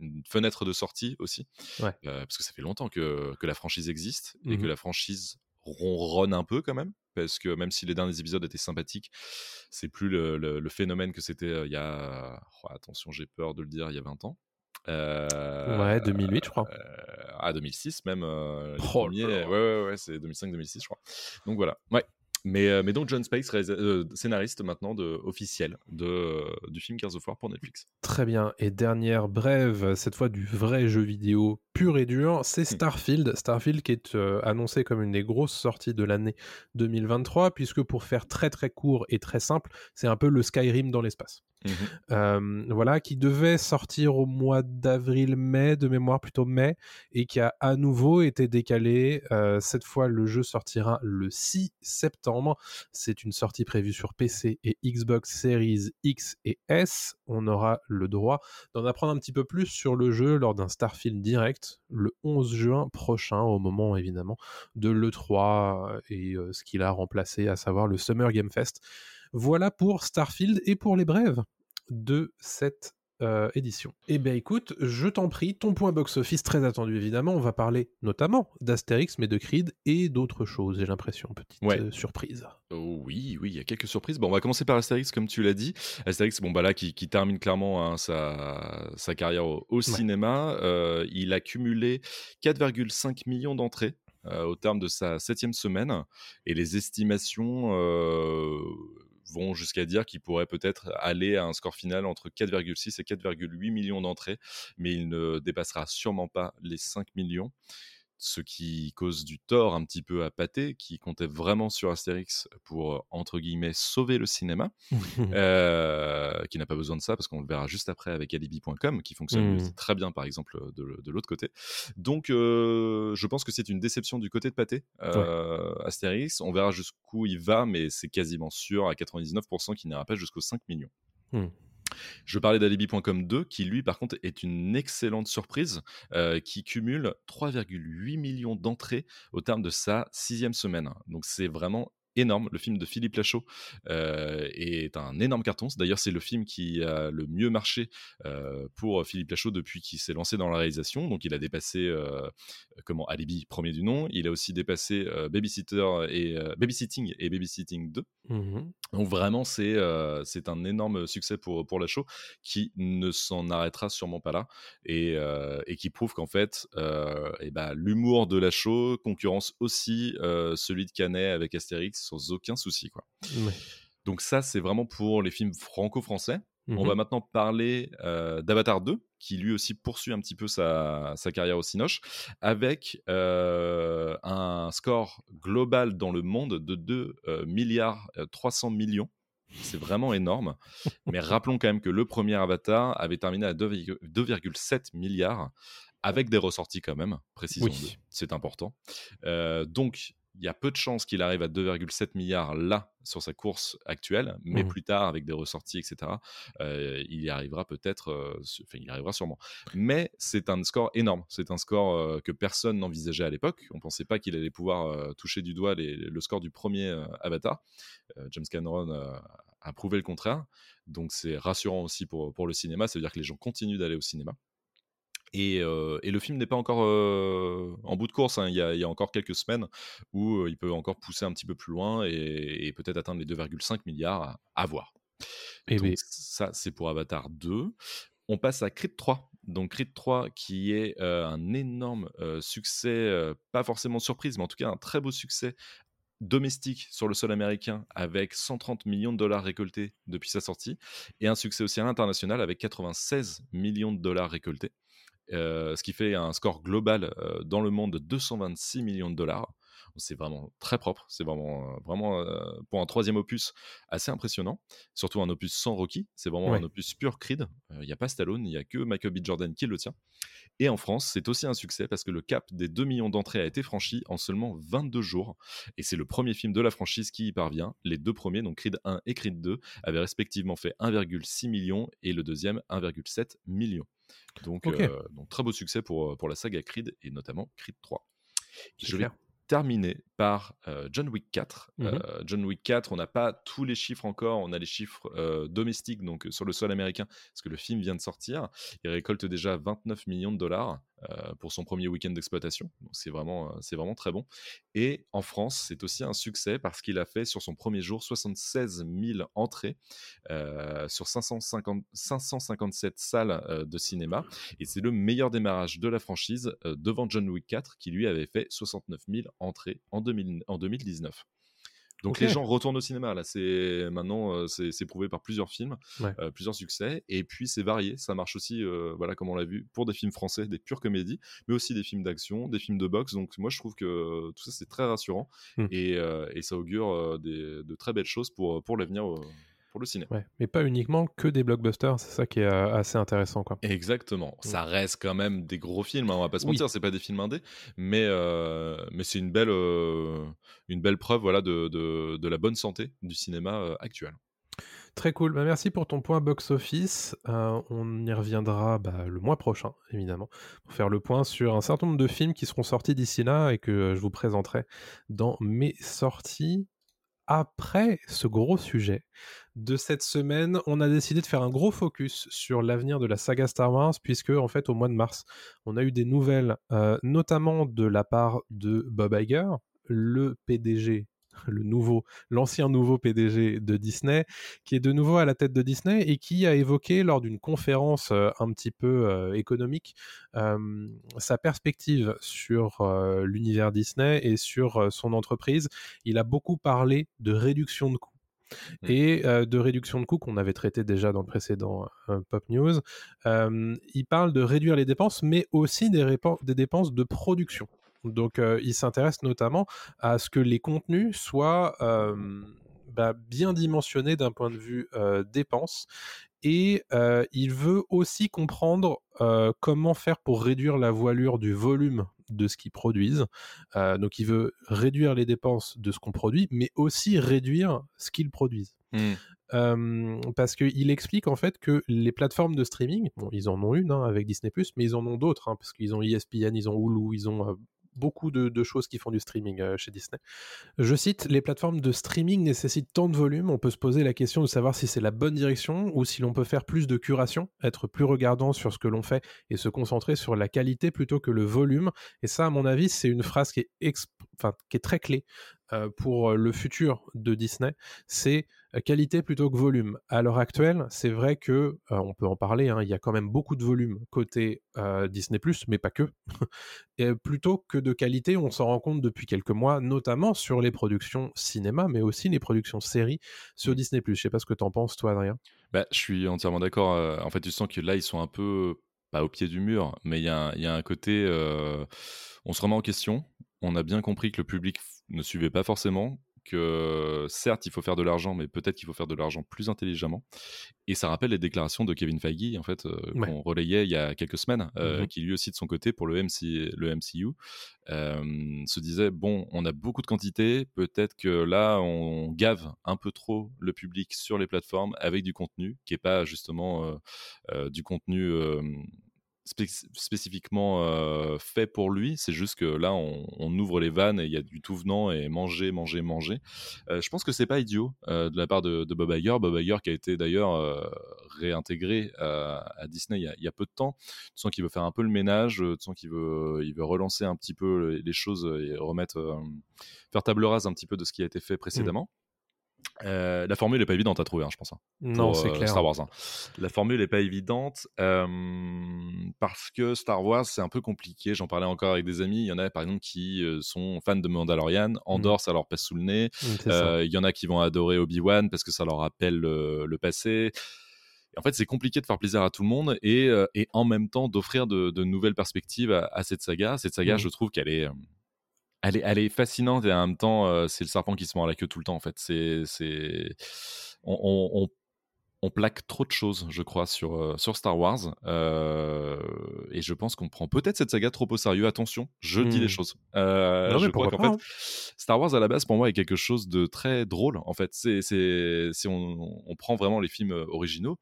une fenêtre de sortie aussi, Ouais. Parce que ça fait longtemps que, que la franchise existe et que Mhm. la franchise ronronne un peu quand même, parce que même si les derniers épisodes étaient sympathiques, c'est plus le, le- le phénomène que c'était euh, il y a, oh, attention, j'ai peur de le dire, il y a 20 ans. Euh, Ouais, 2008, je crois. euh, à 2006 même. euh, Oh premiers, ouais, ouais, ouais, c'est 2005-2006, je crois. Donc voilà, ouais. Mais, euh, mais donc John Space, euh, scénariste maintenant de, officiel de, euh, du film Gears of War pour Netflix. Très bien. Et dernière brève, cette fois du vrai jeu vidéo pur et dur, c'est Starfield. Starfield qui est euh, annoncé comme une des grosses sorties de l'année 2023, puisque pour faire très très court et très simple, c'est un peu le Skyrim dans l'espace. Euh, voilà, qui devait sortir au mois d'avril-mai, de mémoire plutôt mai, et qui a à nouveau été décalé. Euh, cette fois, le jeu sortira le 6 septembre. C'est une sortie prévue sur PC et Xbox Series X et S. On aura le droit d'en apprendre un petit peu plus sur le jeu lors d'un Starfield direct le 11 juin prochain, au moment évidemment de l'E3 et euh, ce qu'il a remplacé, à savoir le Summer Game Fest. Voilà pour Starfield et pour les brèves de cette euh, édition. Eh bien écoute, je t'en prie, ton point box-office très attendu évidemment, on va parler notamment d'Astérix, mais de Creed et d'autres choses, j'ai l'impression, petite Ouais. euh, surprise. Oh oui, oui, il y a quelques surprises. Bon, on va commencer par Astérix, comme tu l'as dit. Astérix, bon, bah là, qui, qui termine clairement hein, sa, sa carrière au, au cinéma. Euh, il a cumulé 4,5 millions d'entrées au terme de sa septième semaine. Et les estimations vont jusqu'à dire qu'il pourrait peut-être aller à un score final entre 4,6 et 4,8 millions d'entrées. Mais il ne dépassera sûrement pas les 5 millions ce qui cause du tort un petit peu à Pathé, qui comptait vraiment sur Astérix pour, entre guillemets, sauver le cinéma, euh, qui n'a pas besoin de ça, parce qu'on le verra juste après avec alibi.com, qui fonctionne Mm. aussi très bien, par exemple, de, de l'autre côté. Donc, euh, je pense que c'est une déception du côté de Pathé, euh, Astérix. On verra jusqu'où il va, mais c'est quasiment sûr à 99% qu'il n'ira pas jusqu'aux 5 millions. Mm. Je parlais d'alibi.com 2, qui lui, par contre, est une excellente surprise, euh, qui cumule 3,8 millions d'entrées au terme de sa sixième semaine. Donc c'est vraiment énorme. Le film de Philippe Lachaud euh, est un énorme carton. D'ailleurs, c'est le film qui a le mieux marché euh, pour Philippe Lachaud depuis qu'il s'est lancé dans la réalisation. Donc, il a dépassé euh, comment Alibi, premier du nom. Il a aussi dépassé Babysitter et Babysitting et Babysitting 2. Mhm. Donc vraiment, c'est euh, c'est un énorme succès pour, pour la show qui ne s'en arrêtera sûrement pas là et, euh, et qui prouve qu'en fait, euh, ben, l'humour de la show concurrence aussi celui de Canet avec Astérix sans aucun souci. Quoi. Ouais. Donc ça, c'est vraiment pour les films franco-français. On Mhm. va maintenant parler euh, d'Avatar 2, qui lui aussi poursuit un petit peu sa, sa carrière au Cinoche, avec euh, un score global dans le monde de 2 euh, milliards euh, 300 millions. C'est vraiment énorme. Mais rappelons quand même que le premier Avatar avait terminé à 2,- 2,7 milliards, avec des ressorties quand même, précisons-le. Oui. C'est important. Euh, donc, il y a peu de chances qu'il arrive à 2,7 milliards là sur sa course actuelle, mais Mhm. plus tard avec des ressorties, etc. euh, il y arrivera peut-être, euh, enfin il y arrivera sûrement. Mais c'est un score énorme. C'est un score euh, que personne n'envisageait à l'époque. On pensait pas qu'il allait pouvoir toucher du doigt les- le score du premier Avatar. James Cameron a prouvé le contraire. Donc c'est rassurant aussi pour, pour le cinéma. Ça veut dire que les gens continuent d'aller au cinéma. Et, euh, et le film n'est pas encore euh, en bout de course. hein. Il, y a, il y a encore quelques semaines où euh, il peut encore pousser un petit peu plus loin et, et peut-être atteindre les 2,5 milliards à, à voir. Eh Donc ben, ça, c'est pour Avatar 2. On passe à Creed 3. Donc Creed 3 qui est un énorme succès, pas forcément surprise, mais en tout cas un très beau succès domestique sur le sol américain avec 130 millions de dollars récoltés depuis sa sortie et un succès aussi à l'international avec 96 millions de dollars récoltés. Euh, ce qui fait un score global euh, dans le monde de 226 millions de dollars. C'est vraiment très propre. C'est vraiment, vraiment pour un troisième opus assez impressionnant. Surtout un opus sans Rocky. C'est vraiment un opus pur Creed. Il n'y a pas Stallone, il n'y a que Michael B. Jordan qui le tient. Et en France, c'est aussi un succès parce que le cap des 2 millions d'entrées a été franchi en seulement 22 jours. Et c'est le premier film de la franchise qui y parvient. Les deux premiers, donc Creed 1 et Creed 2, avaient respectivement fait 1,6 million et le deuxième 1,7 million. Donc, euh, donc, très beau succès pour, pour la saga Creed et notamment Creed 3. Je vais terminer par euh, John Wick 4. Mmh euh, John Wick 4, on n'a pas tous les chiffres encore, on a les chiffres domestiques, donc sur le sol américain, parce que le film vient de sortir. Il récolte déjà 29 millions de dollars. Euh, pour son premier week-end d'exploitation. Donc c'est vraiment, euh, c'est vraiment très bon. Et en France, c'est aussi un succès parce qu'il a fait sur son premier jour 76 000 entrées euh, sur 550, 557 salles de cinéma. Et c'est le meilleur démarrage de la franchise devant John Wick 4 qui lui avait fait 69 000 entrées en, 2000, en 2019. Donc les gens retournent au cinéma. Là, c'est maintenant euh, c'est prouvé par plusieurs films, euh, plusieurs succès, et puis c'est varié. Ça marche aussi, euh, voilà, comme on l'a vu, pour des films français, des pures comédies, mais aussi des films d'action, des films de boxe. Donc moi, je trouve que tout ça c'est très rassurant mmh. et, et, ça augure des, de très belles choses pour pour l'avenir le cinéma. mais pas uniquement que des blockbusters, c'est ça qui est euh, assez intéressant. Quoi. Exactement. Mm. Ça reste quand même des gros films, hein, on va pas se mentir, c'est pas des films indés, mais, euh, mais c'est une belle, euh, une belle preuve voilà, de, de, la bonne santé du cinéma actuel. Très cool. Bah, merci pour ton point box-office. on y reviendra bah, le mois prochain, évidemment, pour faire le point sur un certain nombre de films qui seront sortis d'ici là et que je vous présenterai dans mes sorties après ce gros sujet de cette semaine, on a décidé de faire un gros focus sur l'avenir de la saga Star Wars, puisque en fait au mois de mars, on a eu des nouvelles, euh, notamment de la part de Bob Iger, le PDG le nouveau, l'ancien nouveau PDG de Disney, qui est de nouveau à la tête de Disney et qui a évoqué lors d'une conférence euh, un petit peu euh, économique sa perspective sur euh, l'univers Disney et sur son entreprise. Il a beaucoup parlé de réduction de coûts mmh. et de réduction de coûts qu'on avait traité déjà dans le précédent Pop News. il parle de réduire les dépenses, mais aussi des, des dépenses de production. Donc, il s'intéresse notamment à ce que les contenus soient bah, bien dimensionnés d'un point de vue dépenses. Et il veut aussi comprendre comment faire pour réduire la voilure du volume de ce qu'ils produisent. donc, il veut réduire les dépenses de ce qu'on produit, mais aussi réduire ce qu'ils produisent. Mmh. parce qu'il explique en fait que les plateformes de streaming, bon, ils en ont une hein, avec Disney, mais ils en ont d'autres, hein, parce qu'ils ont ESPN, ils ont Hulu, ils ont beaucoup de, choses qui font du streaming euh, chez Disney. Je cite, les plateformes de streaming nécessitent tant de volume, on peut se poser la question de savoir si c'est la bonne direction ou si l'on peut faire plus de curation, être plus regardant sur ce que l'on fait et se concentrer sur la qualité plutôt que le volume. Et ça, à mon avis, c'est une phrase qui est, très clé euh, pour le futur de Disney, c'est qualité plutôt que volume. À l'heure actuelle, c'est vrai que, on peut en parler, hein, il y a quand même beaucoup de volume côté Disney ⁇ mais pas que. Et plutôt que de qualité, on s'en rend compte depuis quelques mois, notamment sur les productions cinéma, mais aussi les productions séries sur mmh. Disney ⁇ Je sais pas ce que tu en penses, toi, Adrien. Bah, je suis entièrement d'accord. En fait, tu sens que là, ils sont un peu, pas au pied du mur, mais il y, y, a un côté, on se remet en question. On a bien compris que le public ne suivait pas forcément, que certes il faut faire de l'argent, mais peut-être qu'il faut faire de l'argent plus intelligemment. Et ça rappelle les déclarations de Kevin Feige, en fait, euh, qu'on relayait il y a quelques semaines, euh, mmh qui lui aussi de son côté pour le, MC, le MCU, euh, se disait bon, on a beaucoup de quantité, peut-être que là on gave un peu trop le public sur les plateformes avec du contenu qui est pas justement du contenu spécifiquement euh, fait pour lui. C'est juste que là, on, ouvre les vannes et il y a du tout venant et manger, manger, manger. Euh, je pense que c'est pas idiot euh, de la part de, Bob Iger. Bob Iger qui a été d'ailleurs réintégré à, Disney il y, a, peu de temps. Tu sens qu'il veut faire un peu le ménage, tu sens qu'il veut, il veut relancer un petit peu les choses et remettre, faire table rase un petit peu de ce qui a été fait mmh. Euh, la formule n'est pas évidente à trouver, hein, je pense. Hein, non, c'est euh, clair. Star Wars. Hein. La formule n'est pas évidente parce que Star Wars, c'est un peu compliqué. J'en parlais encore avec des amis. Il y en a, par exemple, qui euh, sont fans de Mandalorian. Mmh. Andorre, ça leur passe sous le nez. Mmh, il y en a qui vont adorer Obi-Wan parce que ça leur rappelle le, passé. en fait, c'est compliqué de faire plaisir à tout le monde et, en même temps d'offrir de, nouvelles perspectives à, cette saga. Cette saga, mmh. je trouve qu'elle est elle est, elle est fascinante et en même temps, euh, c'est le serpent qui se mord la queue tout le temps. En fait, c'est, c'est, on, on, on, on plaque trop de choses, je crois, sur, euh, sur Star Wars. euh, et je pense qu'on prend peut-être cette saga trop au sérieux. Attention, je dis Hmm. les choses. Euh, Non, mais je crois pourquoi qu'en pas, fait, Star Wars à la base, pour moi, est quelque chose de très drôle. En fait, c'est, c'est, si on, prend vraiment les films originaux,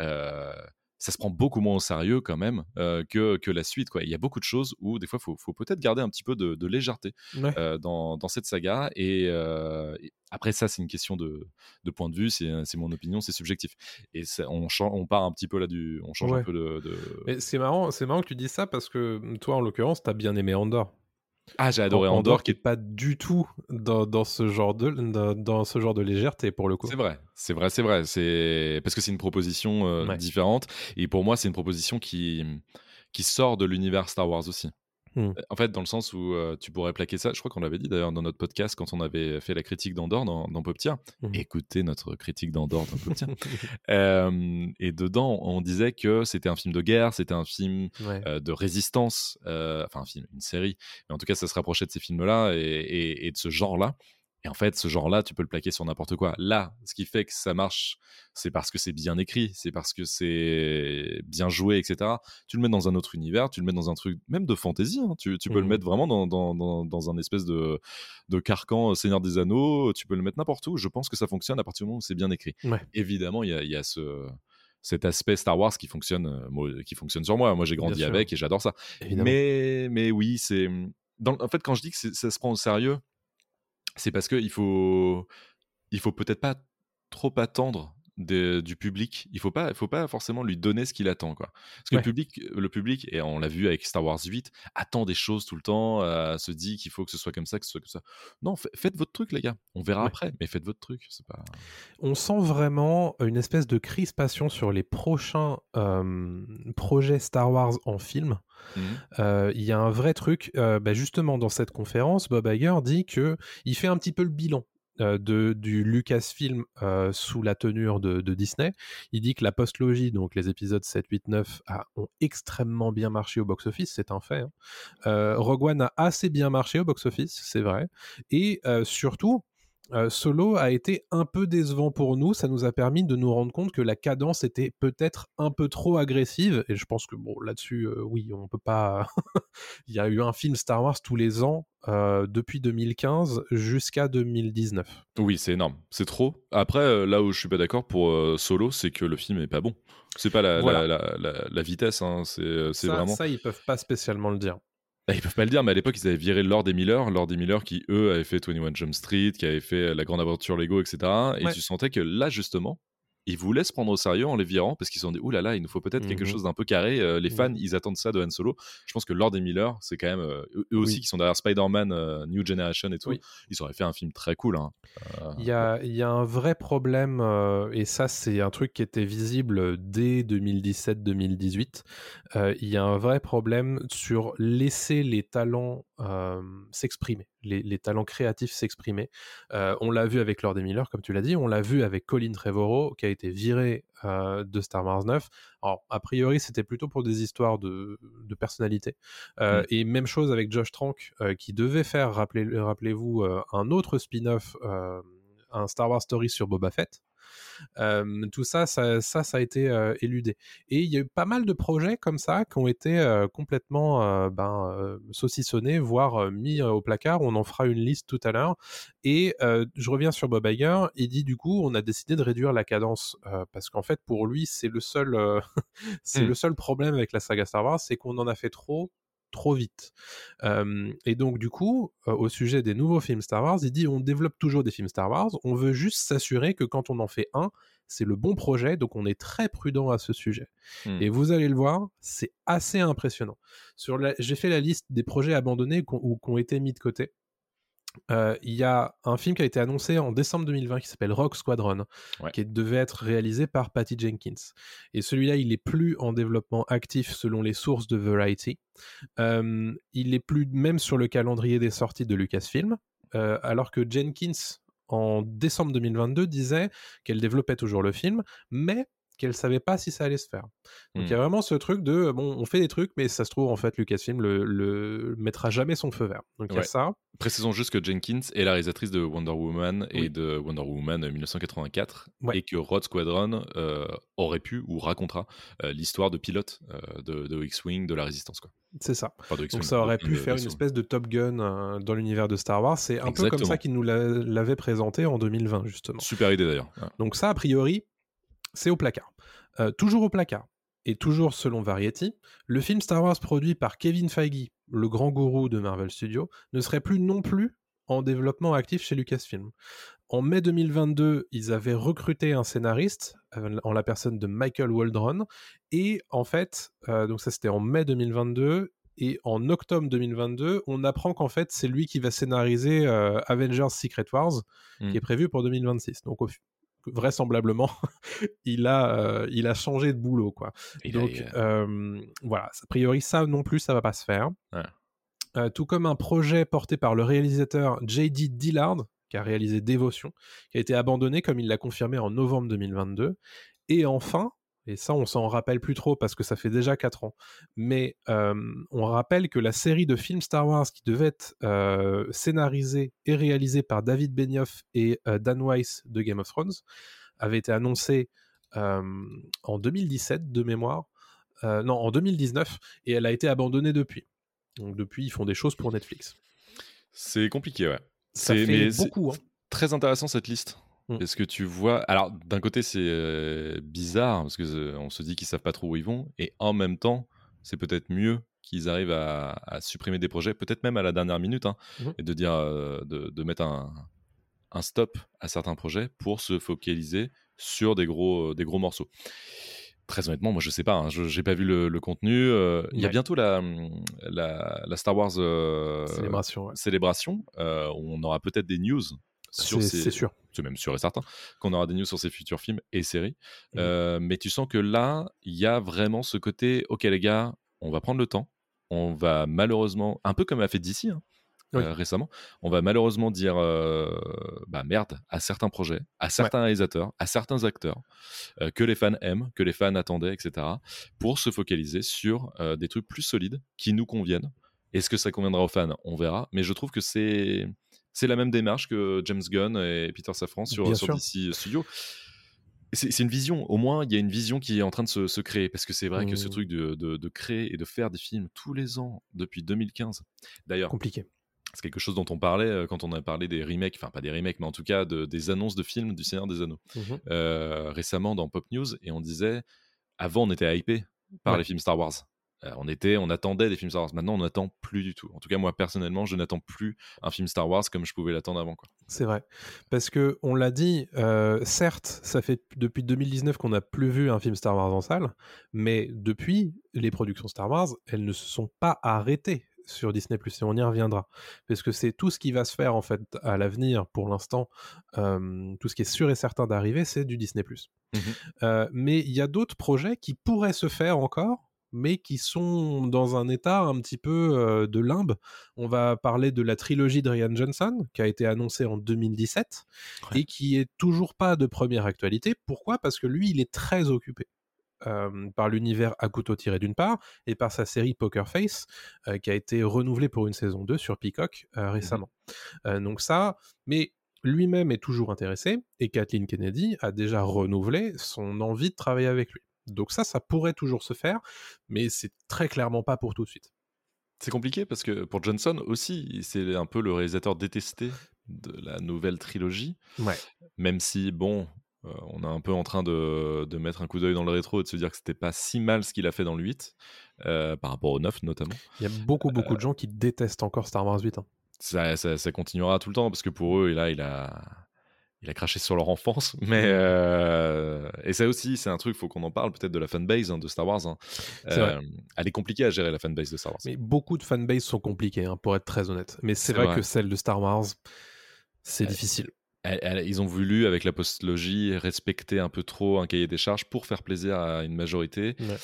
euh, ça se prend beaucoup moins au sérieux quand même euh, que, que la suite. Quoi. Il y a beaucoup de choses où des fois, il faut, faut peut-être garder un petit peu de, de légèreté Ouais. euh, dans, dans cette saga. Et, euh, et après, ça, c'est une question de, de point de vue, c'est c'est mon opinion, c'est subjectif. Et ça- on, on part un petit peu là du. On change Ouais. un peu de. de- Mais c'est marrant, c'est marrant que tu dises ça parce que toi, en l'occurrence, t'as bien aimé Andorre. Ah, j'ai adoré Andorre, Andorre, qui est pas du tout dans, dans ce genre de dans, dans ce genre de légèreté pour le coup. C'est vrai, c'est vrai, c'est vrai. C'est parce que c'est une proposition euh, Ouais. différente et pour moi c'est une proposition qui qui sort de l'univers Star Wars aussi. Hmm. En fait, dans le sens où euh, tu pourrais plaquer ça, je crois qu'on l'avait dit d'ailleurs dans notre podcast quand on avait fait la critique d'Andorre dans, dans Pop Tier. Mhm. Écoutez notre critique d'Andorre dans Pop Tier. Euh, et dedans, on disait que c'était un film de guerre, c'était un film Ouais. euh, de résistance, euh, enfin un film, une série, mais en tout cas ça se rapprochait de ces films-là et, et- et de ce genre-là. Et en fait, ce genre-là, tu peux le plaquer sur n'importe quoi. Là, ce qui fait que ça marche, c'est parce que c'est bien écrit, c'est parce que c'est bien joué, etc. Tu le mets dans un autre univers, tu le mets dans un truc même de fantasy. hein. Tu, tu peux le Mhm. mettre vraiment dans, dans, dans, dans un espèce de, de carcan euh, Seigneur des Anneaux. Tu peux le mettre n'importe où. Je pense que ça fonctionne à partir du moment où c'est bien écrit. Ouais. Évidemment, il y a, il y a ce cet aspect Star Wars qui fonctionne, euh, qui fonctionne sur moi. Moi, j'ai grandi avec et j'adore ça. Évidemment. Mais, mais oui, c'est. dans- En fait, quand je dis que ça se prend au sérieux, c'est parce qu'il faut. Il faut peut-être pas trop attendre des- du public. Il faut pas, il faut pas forcément lui donner ce qu'il attend, quoi. Parce que Ouais. le public, le public, et on l'a vu avec Star Wars 8, attend des choses tout le temps, euh, se dit qu'il faut que ce soit comme ça, que ce soit comme ça. Non, fa- faites votre truc, les gars. On verra Ouais. après, mais faites votre truc. C'est pas. On sent vraiment une espèce de crispation sur les prochains euh, projets Star Wars en film. Mhm. Euh, Il y a un vrai truc, euh, bah, justement dans cette conférence, Bob Iger dit que il fait un petit peu le bilan de, du Lucasfilm euh, sous la tenure de, Disney. Il dit que la postlogie, donc les épisodes 7, 8, 9, a- ont extrêmement bien marché au box-office, c'est un fait. hein. Euh, Rogue One a assez bien marché au box-office, c'est vrai. Et euh, surtout, euh, Solo a été un peu décevant pour nous. Ça nous a permis de nous rendre compte que la cadence était peut-être un peu trop agressive. Et je pense que bon, là-dessus, euh, oui, on peut pas. Il y a eu un film Star Wars tous les ans euh, depuis 2015 jusqu'à 2019. Oui, c'est énorme. C'est trop. Après, là où je suis pas d'accord pour euh, Solo, c'est que le film est pas bon. C'est pas la, Voilà. la, la, la- la vitesse, hein. c'est vraiment. ça, ils peuvent pas spécialement le dire. Bah, ils peuvent pas le dire, mais à l'époque, ils avaient viré Lord et Miller. Lord et Miller qui, eux, avaient fait 21 Jump Street, qui avaient fait La Grande Aventure Lego, etc. Et Ouais. tu sentais que là, justement, ils voulaient se prendre au sérieux en les virant parce qu'ils se sont dit, ouh là là, il nous faut peut-être quelque Mhm. chose d'un peu carré. Euh, les Mhm. fans, ils attendent ça de Han Solo. Je pense que Lord et Miller, c'est quand même, euh, eux aussi, Oui. qui sont derrière Spider-Man, euh, New Generation et tout, Oui. ils auraient fait un film très cool. hein. Il y a, il y a un vrai problème, et ça c'est un truc qui était visible dès 2017-2018, euh, il y a un vrai problème sur laisser les talents s'exprimer, les, les talents créatifs s'exprimer. Euh, on l'a vu avec Lord et Miller, comme tu l'as dit, on l'a vu avec Colin Trevorrow, qui a été viré euh, de Star Wars 9. Alors, a priori, c'était plutôt pour des histoires de, de personnalité. Euh, Mm. Et même chose avec Josh Trank, qui devait faire, rappelez- rappelez-vous, un autre spin-off, un Star Wars Story sur Boba Fett. Tout ça, ça, ça, ça a été éludé. Et il y a eu pas mal de projets comme ça qui ont été complètement ben, saucissonnés, voire mis au placard. On en fera une liste tout à l'heure. Et je reviens sur Bob Iger. Il dit du coup, on a décidé de réduire la cadence parce qu'en fait, pour lui, c'est le seul, c'est Hmm. le seul problème avec la saga Star Wars, c'est qu'on en a fait trop trop vite. Euh, et donc du coup, euh, au sujet des nouveaux films Star Wars, il dit on développe toujours des films Star Wars, on veut juste s'assurer que quand on en fait un, c'est le bon projet, donc on est très prudent à ce sujet. Hmm. Et vous allez le voir, c'est assez impressionnant. Sur la... J'ai fait la liste des projets abandonnés ou qui ont été mis de côté. Euh, Il y a un film qui a été annoncé en décembre 2020 qui s'appelle Rock Squadron, Ouais. qui devait être réalisé par Patty Jenkins. Et celui-là, il est plus en développement actif selon les sources de Variety. Euh, il est plus même sur le calendrier des sorties de Lucasfilm, euh, alors que Jenkins, en décembre 2022, disait qu'elle développait toujours le film, mais qu'elle savait pas si ça allait se faire. Donc il y a Hmm. vraiment ce truc de bon, on fait des trucs, mais ça se trouve en fait Lucasfilm le, le mettra jamais son feu vert. Donc il y a ça. Précisons juste que Jenkins est la réalisatrice de Wonder Woman et de Wonder Woman 1984 Ouais. et que Rod Squadron euh, aurait pu ou racontera euh, l'histoire de pilote euh, de, de X-Wing de la Résistance. Quoi. C'est ça. Donc ça aurait pu de- faire de- une espèce de Top Gun dans l'univers de Star Wars. C'est un peu comme ça qu'il nous l'a- l'avait présenté en 2020 justement. Super idée d'ailleurs. Ouais. Donc ça, a priori, c'est au placard. Euh, toujours au placard. Et toujours selon Variety, le film Star Wars produit par Kevin Feige, le grand gourou de Marvel Studios, ne serait plus non plus en développement actif chez Lucasfilm. En mai 2022, ils avaient recruté un scénariste euh, en la personne de Michael Waldron. Et en fait, euh, donc ça c'était en mai 2022. Et en octobre 2022, on apprend qu'en fait, c'est lui qui va scénariser euh, Avengers Secret Wars, qui est prévu pour 2026. Donc, au vraisemblablement, il, a, euh, il a changé de boulot, quoi. Il Donc, a- euh, voilà, a priori, ça non plus, ça va pas se faire. Ouais. Euh, tout comme un projet porté par le réalisateur J.D. Dillard, qui a réalisé Dévotion, qui a été abandonné, comme il l'a confirmé en novembre 2022. Et enfin, et ça on s'en rappelle plus trop parce que ça fait déjà 4 ans, mais euh, on rappelle que la série de films Star Wars qui devait être euh, scénarisée et réalisée par David Benioff et euh, Dan Weiss de Game of Thrones avait été annoncée en 2017 de mémoire, non en 2019, et elle a été abandonnée depuis. Donc depuis ils font des choses pour Netflix. C'est compliqué, ouais. Ça C'est- fait mais beaucoup. hein. Très intéressant cette liste. Mm. Parce que tu vois, alors d'un côté c'est euh, bizarre parce que euh, on se dit qu'ils savent pas trop où ils vont, et en même temps c'est peut-être mieux qu'ils arrivent à, à supprimer des projets, peut-être même à la dernière minute, hein, Mhm. et de dire euh, de, de mettre un, un stop à certains projets pour se focaliser sur des gros, des gros morceaux. Très honnêtement, moi je sais pas, hein, je j'ai pas vu le, le contenu. euh, Il y a bientôt la, la, la Star Wars euh, Célébration. ouais. célébration. euh, on aura peut-être des news sur C'est ces, c'est sûr. c'est même sûr et certain qu'on aura des news sur ces futurs films et séries. Mhm. Euh, mais tu sens que là, il y a vraiment ce côté, ok les gars, on va prendre le temps, on va malheureusement, un peu comme a fait DC hein, Oui. euh, récemment, on va malheureusement dire euh, bah merde à certains projets, à certains réalisateurs, à certains acteurs que les fans aiment, que les fans attendaient, etc. pour se focaliser sur des trucs plus solides qui nous conviennent. Est-ce que ça conviendra aux fans? On verra. Mais je trouve que c'est c'est la même démarche que James Gunn et Peter Safran sur, Bien sur sûr. DC Studios. C'est c'est une vision, au moins il y a une vision qui est en train de se, se créer, parce que c'est vrai que ce Mmh. truc de, de- de créer et de faire des films tous les ans depuis 2015, d'ailleurs Compliqué. c'est quelque chose dont on parlait euh, quand on a parlé des remakes, enfin pas des remakes, mais en tout cas de- des annonces de films du Seigneur des Anneaux Mhm. euh, récemment dans Pop News, et on disait, avant on était hypé par Ouais. les films Star Wars. Euh, on était, on attendait des films Star Wars. Maintenant, on n'attend plus du tout. En tout cas, moi personnellement, je n'attends plus un film Star Wars comme je pouvais l'attendre avant. C'est vrai. Parce que on l'a dit, euh, certes, ça fait depuis 2019 qu'on n'a plus vu un film Star Wars en salle, mais depuis, les productions Star Wars, elles ne se sont pas arrêtées sur Disney+, et on y reviendra. Parce que c'est tout ce qui va se faire, en fait, à l'avenir, pour l'instant, euh, tout ce qui est sûr et certain d'arriver, c'est du Disney+. Euh, mais il y a d'autres projets qui pourraient se faire encore, mais qui sont dans un état un petit peu euh, de limbe. On va parler de la trilogie de Ryan Johnson, qui a été annoncée en 2017, Ouais. et qui est toujours pas de première actualité. Pourquoi? Parce que lui, il est très occupé. euh, par l'univers à couteau tiré d'une part, et par sa série Poker Face, euh, qui a été renouvelée pour une saison 2 sur Peacock euh, récemment. Donc ça, mais lui-même est toujours intéressé, et Kathleen Kennedy a déjà renouvelé son envie de travailler avec lui. Donc ça, ça pourrait toujours se faire, mais c'est très clairement pas pour tout de suite. C'est compliqué parce que pour Johnson aussi, c'est un peu le réalisateur détesté de la nouvelle trilogie. Ouais. Même si, bon, euh, on est un peu en train de, de mettre un coup d'œil dans le rétro et de se dire que c'était pas si mal ce qu'il a fait dans le 8, euh, par rapport au 9 notamment. Il y a beaucoup, beaucoup de gens qui détestent encore Star Wars 8. hein. Ça, ça, ça continuera tout le temps parce que pour eux, là, il a, il a craché sur leur enfance. Mais euh, et ça aussi, c'est un truc, faut qu'on en parle peut-être de la fanbase hein, de Star Wars. hein. Vrai. Euh, elle est compliquée à gérer la fanbase de Star Wars. Mais beaucoup de fanbases sont compliquées, hein, pour être très honnête. Mais c'est vrai, vrai. que celle de Star Wars, c'est difficile. Elle- elle- ils ont voulu, avec la postlogie, respecter un peu trop un cahier des charges pour faire plaisir à une majorité. Ouais.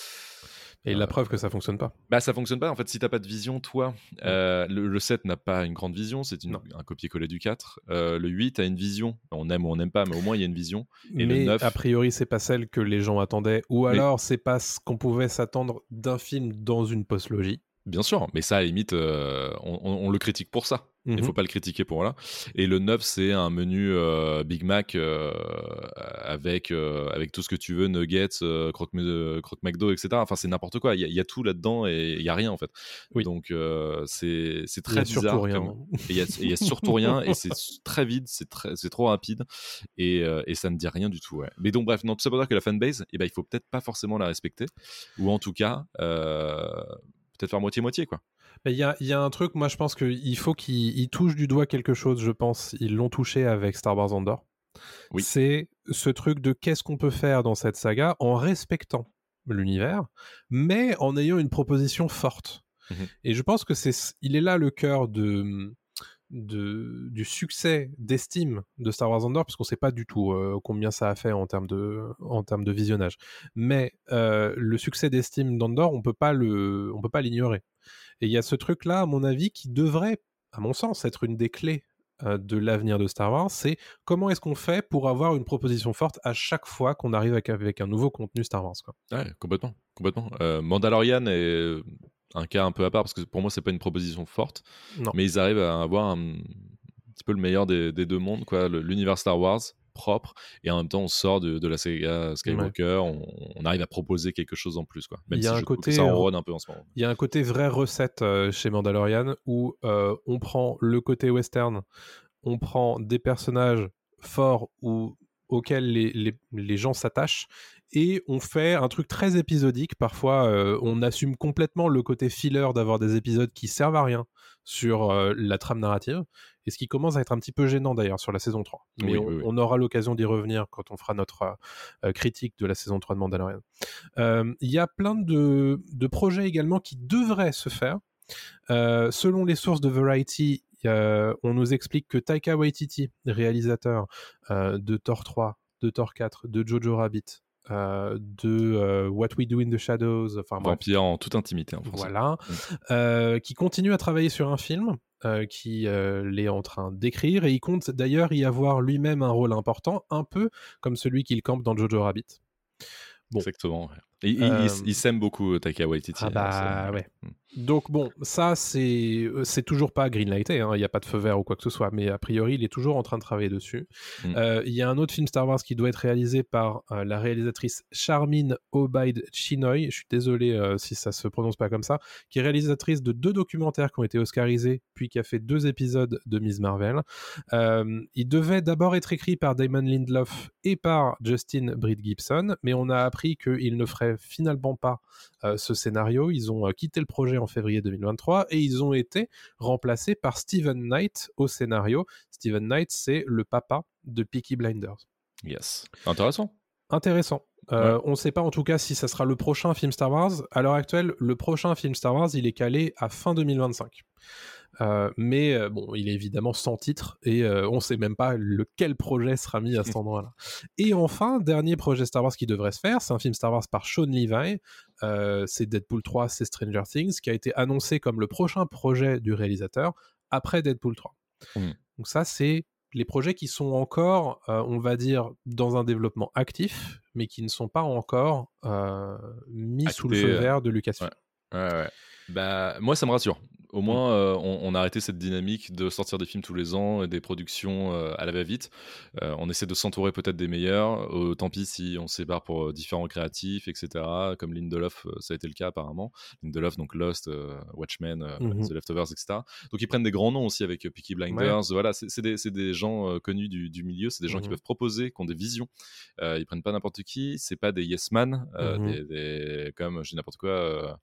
Et la preuve que ça fonctionne pas. Bah ça fonctionne pas. En fait, si t'as pas de vision, toi, le, le, 7 n'a pas une grande vision, c'est un copier-coller du 4. le 8 a une vision. On aime ou on n'aime pas, mais au moins il y a une vision. Et mais le 9... a priori, c'est pas celle que les gens attendaient. Ou alors, c'est pas ce qu'on pouvait s'attendre d'un film dans une post-logie. Bien sûr, mais ça, à limite, euh, on, le critique pour ça. Il ne faut mhm. pas le critiquer pour là. Et le 9, c'est un menu euh, Big Mac euh, avec, avec tout ce que tu veux, nuggets, croque, croque McDo, etc. Enfin, c'est n'importe quoi. Il y, a tout là-dedans et il n'y a rien, en fait. Oui. Donc, c'est très bizarre. Surtout rien. Il y, a surtout rien et c'est très vide, c'est trop rapide et, et, ça ne dit rien du tout. Ouais. Mais donc, bref, non, tout ça pour dire que la fanbase, eh ben, il faut peut-être pas forcément la respecter. Ou en tout cas peut-être faire moitié-moitié, quoi. Il y a, y a, un truc, moi je pense qu'il faut qu'ils touchent du doigt quelque chose, je pense. Ils l'ont touché avec Star Wars Andor. Oui. C'est ce truc de qu'est-ce qu'on peut faire dans cette saga en respectant l'univers, mais en ayant une proposition forte. Mmh Et je pense que c'est, il est là le cœur de, de, du succès d'estime de Star Wars Andor, parce qu'on ne sait pas du tout euh, combien ça a fait en termes de, en termes de visionnage. Mais euh, le succès d'estime d'Andor, on peut pas peut pas l'ignorer. Et il y a ce truc-là, à mon avis, qui devrait, à mon sens, être une des clés euh, de l'avenir de Star Wars, c'est comment est-ce qu'on fait pour avoir une proposition forte à chaque fois qu'on arrive avec, un nouveau contenu Star Wars. Quoi. Complètement. complètement. Mandalorian est un cas un peu à part parce que pour moi c'est pas une proposition forte mais ils arrivent à avoir un, petit peu le meilleur des, deux mondes quoi. L'univers Star Wars propre et en même temps on sort de, la saga Skywalker on, arrive à proposer quelque chose en plus quoi. Même il y a un côté ça un peu en ce moment. il y a un côté vraie recette euh, chez Mandalorian où euh, on prend le côté western on prend des personnages forts ou auxquels les, les, les gens s'attachent et on fait un truc très épisodique. Parfois, euh, on assume complètement le côté filler d'avoir des épisodes qui servent à rien sur euh, la trame narrative, et ce qui commence à être un petit peu gênant d'ailleurs sur la saison 3. Mais on, aura l'occasion d'y revenir quand on fera notre euh, critique de la saison 3 de Mandalorian. Il y a plein de, de, projets également qui devraient se faire. selon les sources de Variety, on nous explique que Taika Waititi, réalisateur de Thor 3, de Thor 4, de Jojo Rabbit, euh, de euh, What We Do in the Shadows, enfin Vampire en toute intimité. En voilà, mm. euh, qui continue à travailler sur un film. qui l'est en train d'écrire et il compte d'ailleurs y avoir lui-même un rôle important, un peu comme celui qu'il campe dans Jojo Rabbit. Bon. Exactement. Il, s'aime beaucoup Taika Waititi. Ah hein, bah ouais. Mm. Donc bon, ça c'est euh, c'est toujours pas greenlighté, hein, il n'y a pas de feu vert ou quoi que ce soit, mais a priori il est toujours en train de travailler dessus. Mm. Euh, il y a un autre film Star Wars qui doit être réalisé par euh, la réalisatrice Charmine Obaid Chinoy, je suis désolé si ça se prononce pas comme ça, qui est réalisatrice de deux documentaires qui ont été oscarisés, puis qui a fait deux épisodes de Miss Marvel. il devait d'abord être écrit par Damon Lindelof et par Justin Britt Gibson, mais on a appris qu'il ne ferait finalement pas ce scénario. Ils ont quitté le projet en février 2023 et ils ont été remplacés par Steven Knight au scénario. Steven Knight, c'est le papa de Peaky Blinders. Yes. Intéressant. Intéressant. Euh, on ne sait pas en tout cas si ça sera le prochain film Star Wars. À l'heure actuelle, le prochain film Star Wars, il est calé à fin 2025. Euh, mais euh, bon, il est évidemment sans titre et euh, on sait même pas lequel projet sera mis à cet endroit-là. Et enfin, dernier projet Star Wars qui devrait se faire, c'est un film Star Wars par Sean Levi. c'est Deadpool 3, c'est Stranger Things, qui a été annoncé comme le prochain projet du réalisateur après Deadpool 3. Mmh. Donc ça, c'est les projets qui sont encore, on va dire, dans un développement actif, mais qui ne sont pas encore mis sous le feu vert de Lucasfilm. Ouais, ouais, Bah, moi, ça me rassure. Au moins, euh, on, a arrêté cette dynamique de sortir des films tous les ans et des productions euh, à la va-vite. Euh, on essaie de s'entourer peut-être des meilleurs. tant pis si on se sépare pour différents créatifs, etc. Comme Lindelof, ça a été le cas apparemment. Lindelof, donc Lost, Watchmen, mmh The Leftovers, etc. Donc ils prennent des grands noms aussi avec Peaky Blinders. Voilà, c'est des, des, gens connus du, milieu. C'est des gens qui mmh peuvent proposer, qui ont des visions. ils prennent pas n'importe qui. C'est pas des yes man, mmh des, comme je dis n'importe quoi,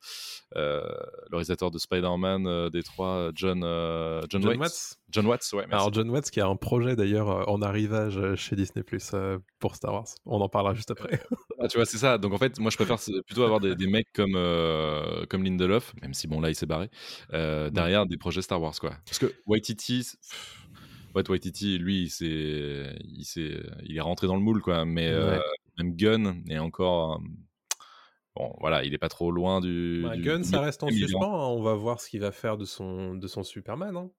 le réalisateur de Spider-Man euh, des trois, John, euh, John, Watts. John Watts, ouais. Alors John Watts qui a un projet d'ailleurs euh, en arrivage chez Disney Plus pour Star Wars. On en parlera juste après. ah, tu vois, c'est ça. Donc en fait, moi je préfère plutôt avoir des, mecs comme comme Lindelof, même si bon là il s'est barré, derrière des projets Star Wars quoi. Parce que Waititi. Ouais, Waititi, lui, il, est, il, est, il est rentré dans le moule, quoi. Mais même Gunn est encore bon, voilà, il est pas trop loin du. Bah, du- Gunn, ça reste en suspens. hein. On va voir ce qu'il va faire de son, de son Superman. hein.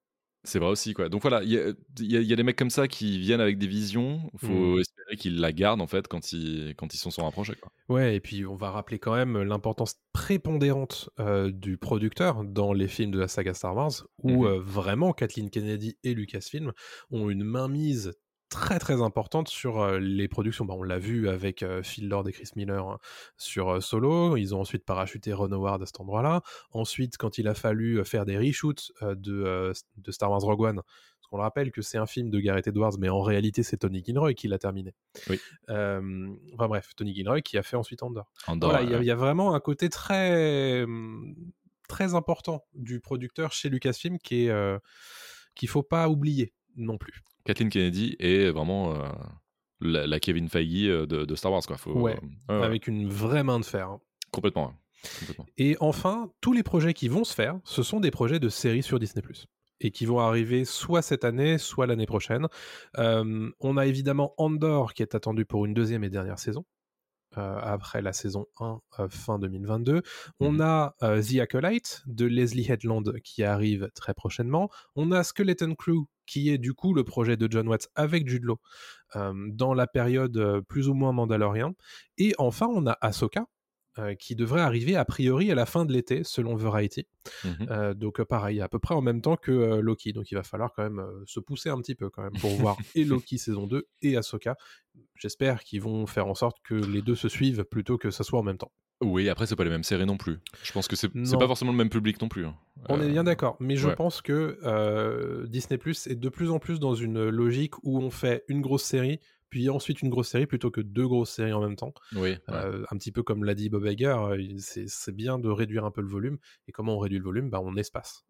C'est vrai aussi, quoi. Donc voilà, il y a, il y a- il y a des mecs comme ça qui viennent avec des visions. Il faut Mhm. espérer qu'ils la gardent, en fait, quand ils, quand ils sont sur un projet, quoi. Ouais, et puis on va rappeler quand même l'importance prépondérante euh, du producteur dans les films de la saga Star Wars, où Mhm. euh, vraiment Kathleen Kennedy et Lucasfilm ont une mainmise très très importante sur les productions. Bah, on l'a vu avec Phil Lord et Chris Miller hein, sur Solo. Ils ont ensuite parachuté Ron Howard à cet endroit-là. Ensuite, quand il a fallu faire des reshoots de, de Star Wars Rogue One, parce qu'on le rappelle que c'est un film de Gareth Edwards, mais en réalité c'est Tony Gilroy qui l'a terminé. Oui. Euh, enfin bref, Tony Gilroy qui a fait ensuite Andor. Andor, Voilà, il y, a- il y a vraiment un côté très hum, très important du producteur chez Lucasfilm qui est euh, qu'il faut pas oublier non plus. Kathleen Kennedy est vraiment euh, la, la Kevin Feige euh, de, de Star Wars, quoi. Faut, Ouais, euh, ouais, ouais, avec une vraie main de fer. hein. complètement. Complètement. Et enfin, tous les projets qui vont se faire, ce sont des projets de séries sur Disney+. Et qui vont arriver soit cette année, soit l'année prochaine. Euh, on a évidemment Andor qui est attendu pour une deuxième et dernière saison. Euh, après la saison 1 euh, fin 2022. On Mhm. a euh, The Acolyte de Leslie Headland qui arrive très prochainement. On a Skeleton Crew qui est du coup le projet de John Watts avec Jude Law euh, dans la période euh, plus ou moins Mandalorian. Et enfin, on a Ahsoka euh, qui devrait arriver a priori à la fin de l'été selon Variety. Mhm. Euh, donc euh, pareil, à peu près en même temps que euh, Loki. Donc il va falloir quand même se pousser un petit peu quand même pour voir et Loki saison 2 et Ahsoka. J'espère qu'ils vont faire en sorte que les deux se suivent plutôt que ça soit en même temps. Oui, après, c'est pas les mêmes séries non plus. Je pense que c'est pas forcément le même public non plus. hein. On est bien d'accord, mais je ouais. pense que Disney Plus est de plus en plus dans une logique où on fait une grosse série, puis ensuite une grosse série plutôt que deux grosses séries en même temps. Oui, ouais. Euh, un petit peu comme l'a dit Bob il- c'est bien de réduire un peu le volume. Et comment on réduit le volume? Bah, On espace.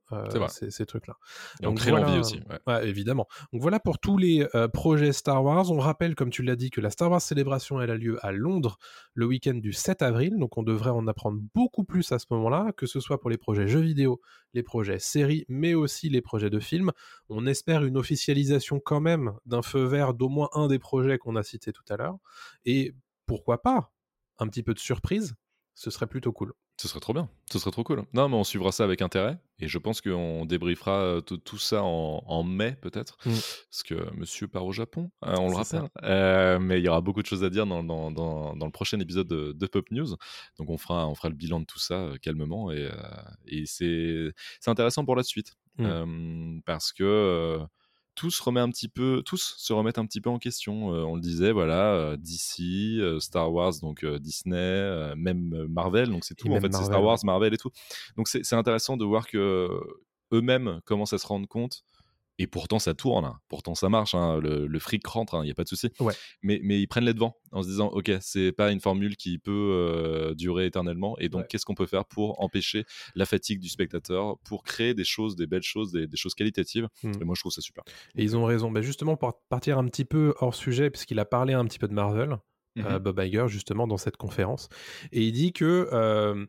Ces, ces trucs-là. Et on Donc crée voilà- l'envie aussi. ouais. Ouais, évidemment. Donc voilà pour tous les euh, projets Star Wars. On rappelle, comme tu l'as dit, que la Star Wars Célébration elle a lieu à Londres le week-end du 7 avril. Donc on devrait en apprendre beaucoup plus à ce moment-là, que ce soit pour les projets jeux vidéo, les projets séries, mais aussi les projets de films. On espère une officialisation quand même d'un feu vert d'au moins un des projets qu'on a cités tout à l'heure. Et pourquoi pas un petit peu de surprise ce serait plutôt cool. Ce serait trop bien, ce serait trop cool. Non, mais on suivra ça avec intérêt et je pense qu'on débriefera euh, tout, ça en, en mai peut-être, Mm. parce que Monsieur part au Japon, hein, on le rappelle. Euh, mais il y aura beaucoup de choses à dire dans, dans, dans, dans le prochain épisode de, de Pop News. Donc on fera, on fera le bilan de tout ça euh, calmement et, euh, et c'est intéressant pour la suite Mm. Parce que tout se remet un petit peu, tous se remettent un petit peu en question. Euh, on le disait, voilà, euh, DC, euh, Star Wars, donc Disney, même Marvel, donc c'est tout. En fait, c'est Star Wars. Marvel et tout. Donc c'est c'est intéressant de voir que eux-mêmes commencent à se rendre compte. Et pourtant, ça tourne, hein. pourtant ça marche, hein. le, le fric rentre, il n'y a pas de souci. Ouais. Mais, mais ils prennent les devants en se disant, ok, c'est pas une formule qui peut euh, durer éternellement. Et donc, Ouais. qu'est-ce qu'on peut faire pour empêcher la fatigue du spectateur, pour créer des choses, des belles choses, des, des choses qualitatives? Mm. Et moi, je trouve ça super. Et ils ont raison. Ben justement, pour partir un petit peu hors sujet, puisqu'il a parlé un petit peu de Marvel, euh, Mhm. Bob Iger, justement, dans cette conférence. Et il dit que euh,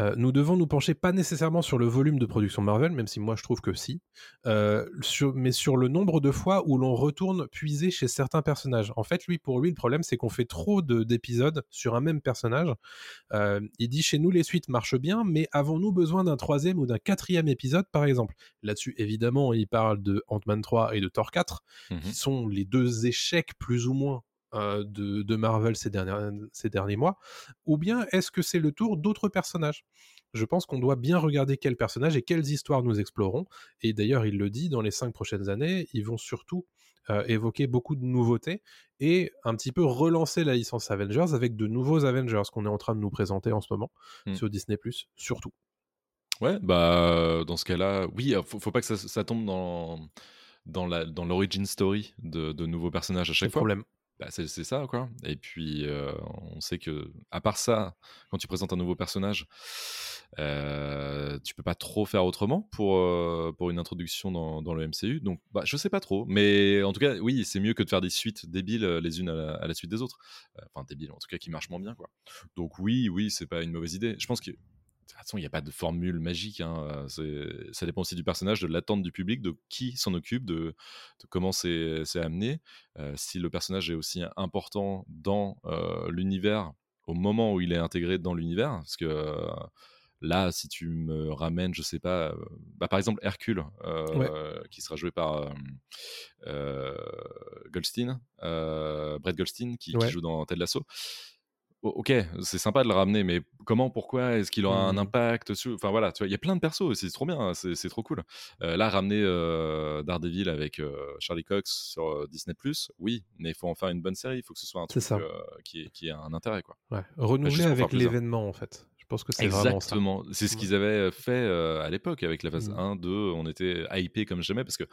euh, nous devons nous pencher pas nécessairement sur le volume de production Marvel, même si moi je trouve que si, euh, sur- mais sur le nombre de fois où l'on retourne puiser chez certains personnages. En fait, lui, pour lui, le problème, c'est qu'on fait trop de- d'épisodes sur un même personnage. Euh, il dit chez nous, les suites marchent bien, mais avons-nous besoin d'un troisième ou d'un quatrième épisode, par exemple? Là-dessus, évidemment, il parle de Ant-Man 3 et de Thor 4 Mhm. qui sont les deux échecs plus ou moins euh, de, de Marvel ces, ces derniers mois, ou bien est-ce que c'est le tour d'autres personnages? Je pense qu'on doit bien regarder quels personnages et quelles histoires nous explorons. Et d'ailleurs, il le dit, dans les cinq prochaines années, ils vont surtout euh, évoquer beaucoup de nouveautés et un petit peu relancer la licence Avengers avec de nouveaux Avengers qu'on est en train de nous présenter en ce moment Mm. sur Disney ⁇ surtout. Ouais, bah dans ce cas-là, oui, faut, faut pas que ça, ça tombe dans dans la dans l'origin story de, de nouveaux personnages à chaque fois. problème. Bah, c'est ça quoi. Et puis on sait que à part ça, quand tu présentes un nouveau personnage, tu peux pas trop faire autrement pour pour une introduction dans, le MCU. Donc bah je sais pas trop, mais en tout cas oui, c'est mieux que de faire des suites débiles euh, les unes à la, à la suite des autres. Enfin débiles en tout cas qui marchent moins bien quoi. Donc oui, oui, c'est pas une mauvaise idée. Je pense que toute façon, il n'y a pas de formule magique. hein. Euh, Ça dépend aussi du personnage, de l'attente du public, de qui s'en occupe, de, de comment c'est amené. Euh, si le personnage est aussi important dans euh, l'univers, au moment où il est intégré dans l'univers, parce que euh, là, si tu me ramènes, je sais pas, bah, par exemple Hercule, qui sera joué par Goldstein, Brett Goldstein, qui, qui joue dans Ted Lasso ok, c'est sympa de le ramener, mais comment, pourquoi, est-ce qu'il aura un mmh. impact sur... Enfin voilà, tu vois, il y a plein de persos, c'est trop bien, hein, c'est trop cool. Euh, là, ramener euh, Daredevil avec euh, Charlie Cox sur Disney+, oui, mais il faut en faire une bonne série, il faut que ce soit un truc qui, qui ait un intérêt, quoi. Ouais. Renouveler avec l'événement, en fait. Pense que c'est Exactement. C'est ce qu'ils avaient fait à l'époque avec la phase 1, mmh. 2. On était hypé comme jamais parce que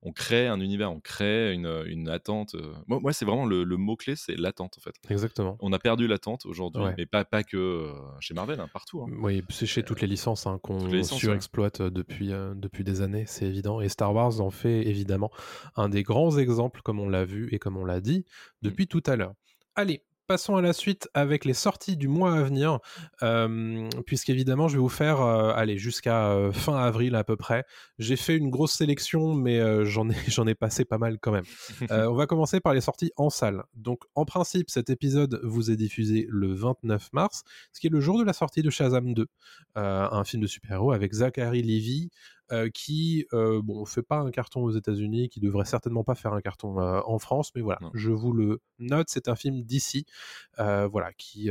on crée un univers, on crée une, une attente. Moi, c'est vraiment le, mot-clé, c'est l'attente en fait. Exactement. On a perdu l'attente aujourd'hui, mais pas, pas que chez Marvel, hein, partout. Hein. Oui, c'est chez toutes les licences hein, qu'on surexploite depuis, depuis des années, c'est évident. Et Star Wars en fait évidemment un des grands exemples, comme on l'a vu et comme on l'a dit mmh. depuis tout à l'heure. Allez, passons à la suite avec les sorties du mois à venir, euh, puisqu'évidemment, je vais vous faire, euh, aller jusqu'à euh, fin avril à peu près. J'ai fait une grosse sélection, mais euh, j'en ai, passé pas mal quand même. on va commencer par les sorties en salle. Donc, en principe, cet épisode vous est diffusé le 29 mars, ce qui est le jour de la sortie de Shazam 2, un film de super-héros avec Zachary Levy, euh, qui euh, bon fait pas un carton aux États-Unis, qui devrait certainement pas faire un carton euh, en France, mais voilà, je vous le note, c'est un film d'ici, voilà, qui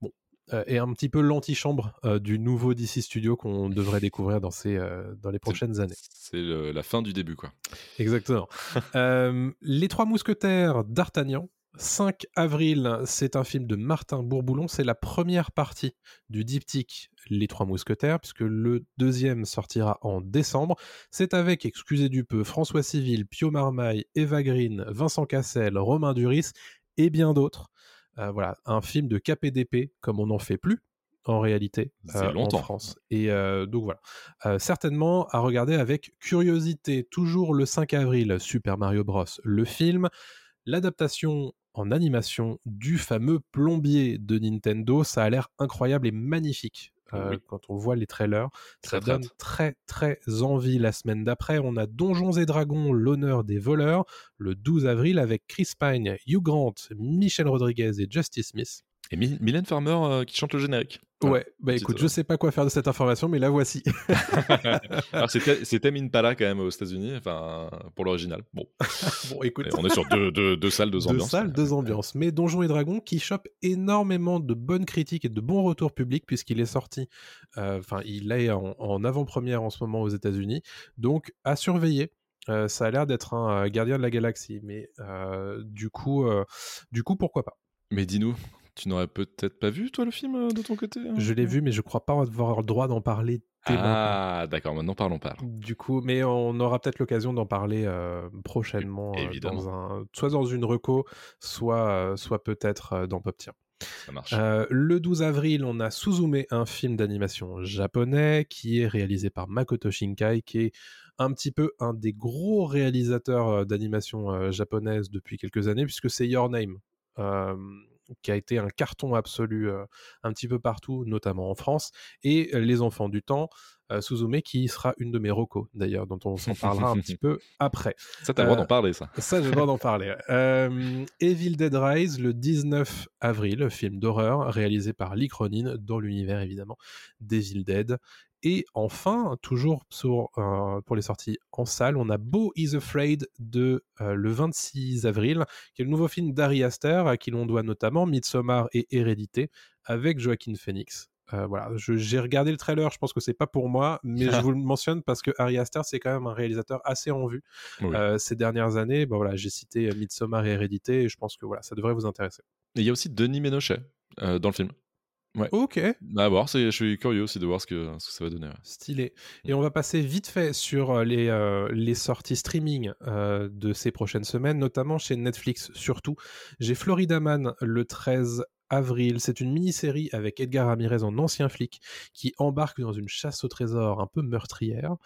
bon est un petit peu l'antichambre du nouveau DC Studio qu'on devrait découvrir dans ces dans les prochaines années. C'est la fin du début, quoi. Exactement. les Trois Mousquetaires d'Artagnan 5 avril, c'est un film de Martin Bourboulon. C'est la première partie du diptyque Les Trois Mousquetaires, puisque le deuxième sortira en décembre. C'est avec, excusez du peu, François Civil, Pio Marmaille, Eva Green, Vincent Cassel, Romain Duris et bien d'autres. Euh, voilà, un film de KPDP comme on n'en fait plus en réalité euh, en France. Et euh, donc voilà, certainement à regarder avec curiosité. Toujours le 5 avril, Super Mario Bros. Le film, l'adaptation en animation du fameux plombier de Nintendo. Ça a l'air incroyable et magnifique. Euh, quand on voit les trailers, ça donne très très envie. La semaine d'après, on a Donjons et Dragons, l'honneur des voleurs, le 12 avril avec Chris Pine, Hugh Grant, Michel Rodriguez et Justice Smith. Et Mylène Farmer euh, qui chante le générique. Ouais, bah écoute, je sais pas quoi faire de cette information, mais la voici. Alors c'était Impala quand même aux États-Unis, enfin pour l'original. Bon. bon, écoute. on est sur deux, deux, deux salles, deux ambiances. Deux salles, deux ambiances. Mais Donjons et Dragons qui chope énormément de bonnes critiques et de bons retours publics puisqu'il est sorti, euh, enfin il est en, avant-première en ce moment aux États-Unis, donc à surveiller. Euh, ça a l'air d'être un gardien de la galaxie, mais du coup, du coup, pourquoi pas. Mais dis-nous, tu n'aurais peut-être pas vu, toi, le film, euh, de ton côté hein, Je l'ai vu, mais je crois pas avoir le droit d'en parler. Ah, d'accord, maintenant parlons pas. Du coup, mais on aura peut-être l'occasion d'en parler euh, prochainement, euh, dans un, soit dans une reco, soit, soit peut-être dans Pop Tiens. Ça marche. le 12 avril, on a Suzume, un film d'animation japonais qui est réalisé par Makoto Shinkai, qui est un petit peu un des gros réalisateurs d'animation japonaise depuis quelques années, puisque c'est Your Name qui a été un carton absolu un petit peu partout, notamment en France, et Les Enfants du Temps, Suzume, qui sera une de mes recos, d'ailleurs, dont on s'en parlera un petit peu après. Ça, t'as le droit d'en parler, ça. Ça, j'ai le droit d'en parler. Evil Dead Rise, le 19 avril, film d'horreur réalisé par Lee Cronin, dans l'univers, évidemment, d'Evil Dead. Et enfin, toujours euh, pour les sorties en salle, on a Beau is Afraid de euh, le 26 avril, qui est le nouveau film d'Ari Aster, à qui l'on doit notamment Midsommar et Hérédité, avec Joaquin Phoenix. Euh, voilà, j'ai regardé le trailer, je pense que c'est pas pour moi, mais je vous le mentionne parce que Ari Aster, c'est quand même un réalisateur assez en vue ces dernières années. Voilà, j'ai cité Midsommar et Hérédité, et je pense que voilà, ça devrait vous intéresser. Et il y a aussi Denis Ménochet dans le film. Ouais. Ok. Bah, à voir, je suis curieux aussi de voir ce que, ce que ça va donner. Stylé. Et on va passer vite fait sur euh, les, euh, les sorties streaming euh, de ces prochaines semaines, notamment chez Netflix surtout. J'ai Florida Man le 13 avril. C'est une mini-série avec Edgar Ramirez en ancien flic qui embarque dans une chasse au trésor un peu meurtrière.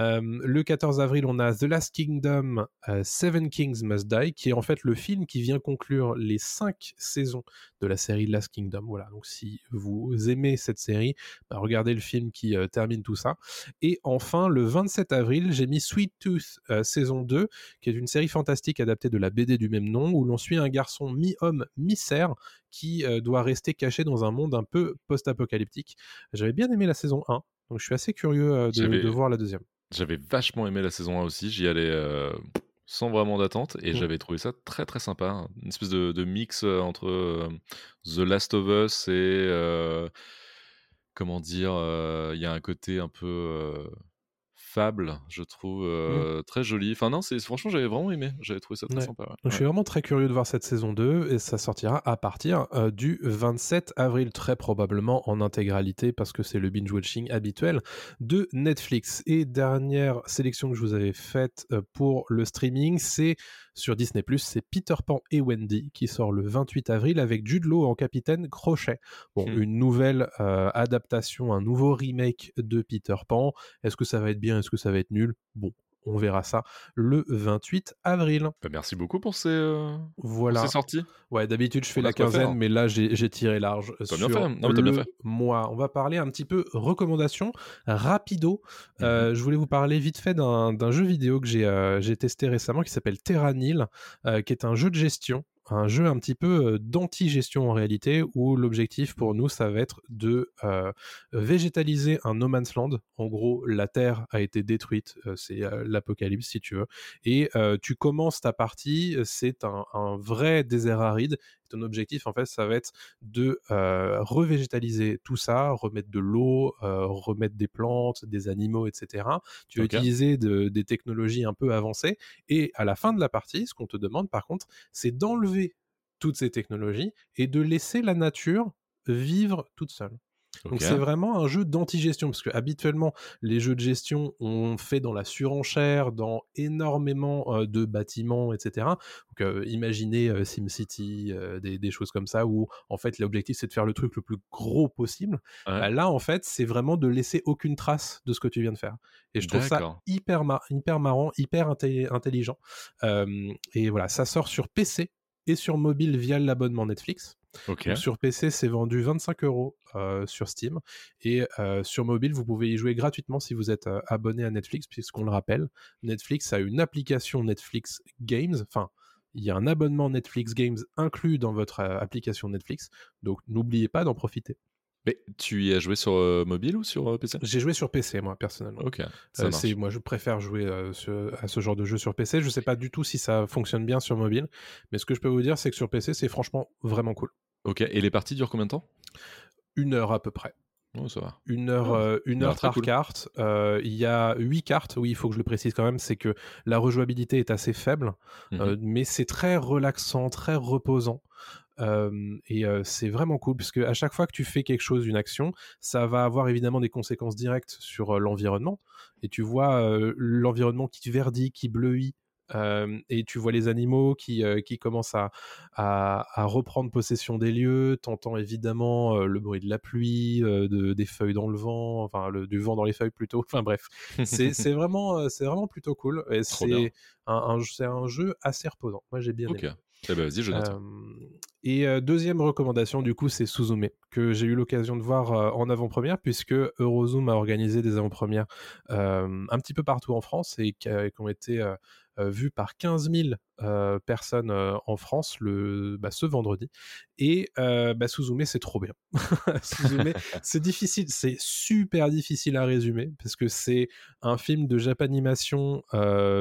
Euh, le 14 avril, on a The Last Kingdom, euh, Seven Kings Must Die, qui est en fait le film qui vient conclure les cinq saisons de la série Last Kingdom. Voilà, donc si vous aimez cette série, bah, regardez le film qui euh, termine tout ça. Et enfin, le 27 avril, j'ai mis Sweet Tooth saison 2, qui est une série fantastique adaptée de la BD du même nom, où l'on suit un garçon mi-homme, mi-cerf, qui euh, doit rester caché dans un monde un peu post-apocalyptique. J'avais bien aimé la saison 1, donc je suis assez curieux euh, de, voir la deuxième. J'avais vachement aimé la saison 1 aussi. J'y allais euh, sans vraiment d'attente et Mm. j'avais trouvé ça très très sympa. Une espèce de, de mix entre euh, The Last of Us et. euh, comment dire Il y a un côté un peu. Fable, je trouve, euh, très joli. Enfin, non, c'est franchement, j'avais vraiment aimé. J'avais trouvé ça très Ouais. sympa. ouais. Donc je suis vraiment très curieux de voir cette saison 2 et ça sortira à partir euh, du 27 avril, très probablement en intégralité parce que c'est le binge-watching habituel de Netflix. Et dernière sélection que je vous avais faite euh, pour le streaming, c'est sur Disney+, c'est Peter Pan et Wendy qui sort le 28 avril avec Jude Law en capitaine Crochet. Bon, Hmm. une nouvelle euh, adaptation, un nouveau remake de Peter Pan. Est-ce que ça va être bien? Est-ce que ça va être nul? Bon, on verra ça le 28 avril. Bah, merci beaucoup pour ces, euh, pour Voilà. ces sorties. Ouais, d'habitude je fais On la quinzaine, faire. mais là j'ai tiré large T'as sur bien fait. Non, mais t'as le bien fait. mois. On va parler un petit peu recommandations rapido. Mhm. Euh, je voulais vous parler vite fait d'un jeu vidéo que j'ai euh, j'ai testé récemment qui s'appelle Terranil, qui est un jeu de gestion. Un jeu un petit peu d'anti-gestion en réalité, où l'objectif pour nous, ça va être de végétaliser un no man's land. En gros, la Terre a été détruite, c'est l'apocalypse si tu veux. Et tu commences ta partie, c'est un vrai désert aride. Ton objectif, en fait, ça va être de euh, revégétaliser tout ça, remettre de l'eau, euh, remettre des plantes, des animaux, etc. Tu vas utiliser de- des technologies un peu avancées. Et à la fin de la partie, ce qu'on te demande, par contre, c'est d'enlever toutes ces technologies et de laisser la nature vivre toute seule. Donc c'est vraiment un jeu d'anti-gestion, parce que habituellement, les jeux de gestion, on fait dans la surenchère, dans énormément euh, de bâtiments, etc. Donc euh, imaginez euh, SimCity, des, des choses comme ça, où en fait l'objectif c'est de faire le truc le plus gros possible. Ouais. Bah, là, en fait, c'est vraiment de laisser aucune trace de ce que tu viens de faire. Et je trouve ça hyper, mar- hyper marrant, hyper intelligent. Et voilà, ça sort sur PC et sur mobile via l'abonnement Netflix. Sur PC, c'est vendu 25 euros euh, sur Steam. Et euh, sur mobile, vous pouvez y jouer gratuitement si vous êtes euh, abonné à Netflix, puisqu'on le rappelle, Netflix a une application Netflix Games. Enfin, il y a un abonnement Netflix Games inclus dans votre euh, application Netflix. Donc, n'oubliez pas d'en profiter. Mais tu y as joué sur euh, mobile ou sur euh, PC J'ai joué sur PC, moi, personnellement. Ok. Ça Euh, c'est moi je préfère jouer euh, à ce genre de jeu sur PC. Je sais pas du tout si ça fonctionne bien sur mobile, mais ce que je peux vous dire c'est que sur PC c'est franchement vraiment cool. Ok. Et les parties durent combien de temps? Une heure à peu près. Oh, ça va. Une heure, euh, une heure par cool. carte. Il y a huit cartes. Oui, il faut que je le précise quand même. C'est que la rejouabilité est assez faible, euh, mais c'est très relaxant, très reposant. Euh, et euh, c'est vraiment cool parce que à chaque fois que tu fais quelque chose, une action, ça va avoir évidemment des conséquences directes sur euh, l'environnement. Et tu vois l'environnement qui verdit, qui bleuit. et tu vois les animaux qui, qui commencent à, à, à reprendre possession des lieux. T'entends évidemment le bruit de la pluie, de, des feuilles dans le vent, enfin le, du vent dans les feuilles plutôt. Enfin bref, c'est vraiment, c'est vraiment plutôt cool. Et c'est un, un, un jeu assez reposant. Moi j'ai bien Ok. aimé. Eh ben vas-y, je note. Euh, et deuxième recommandation, du coup, c'est Suzume, que j'ai eu l'occasion de voir en avant-première, puisque Eurozoom a organisé des avant-premières un petit peu partout en France et qui ont été euh, vues par 15 000 euh, personnes euh, en France le, bah, ce vendredi. Et bah, Suzume, c'est trop bien. Suzume, c'est difficile, c'est super difficile à résumer, parce que c'est un film de Japanimation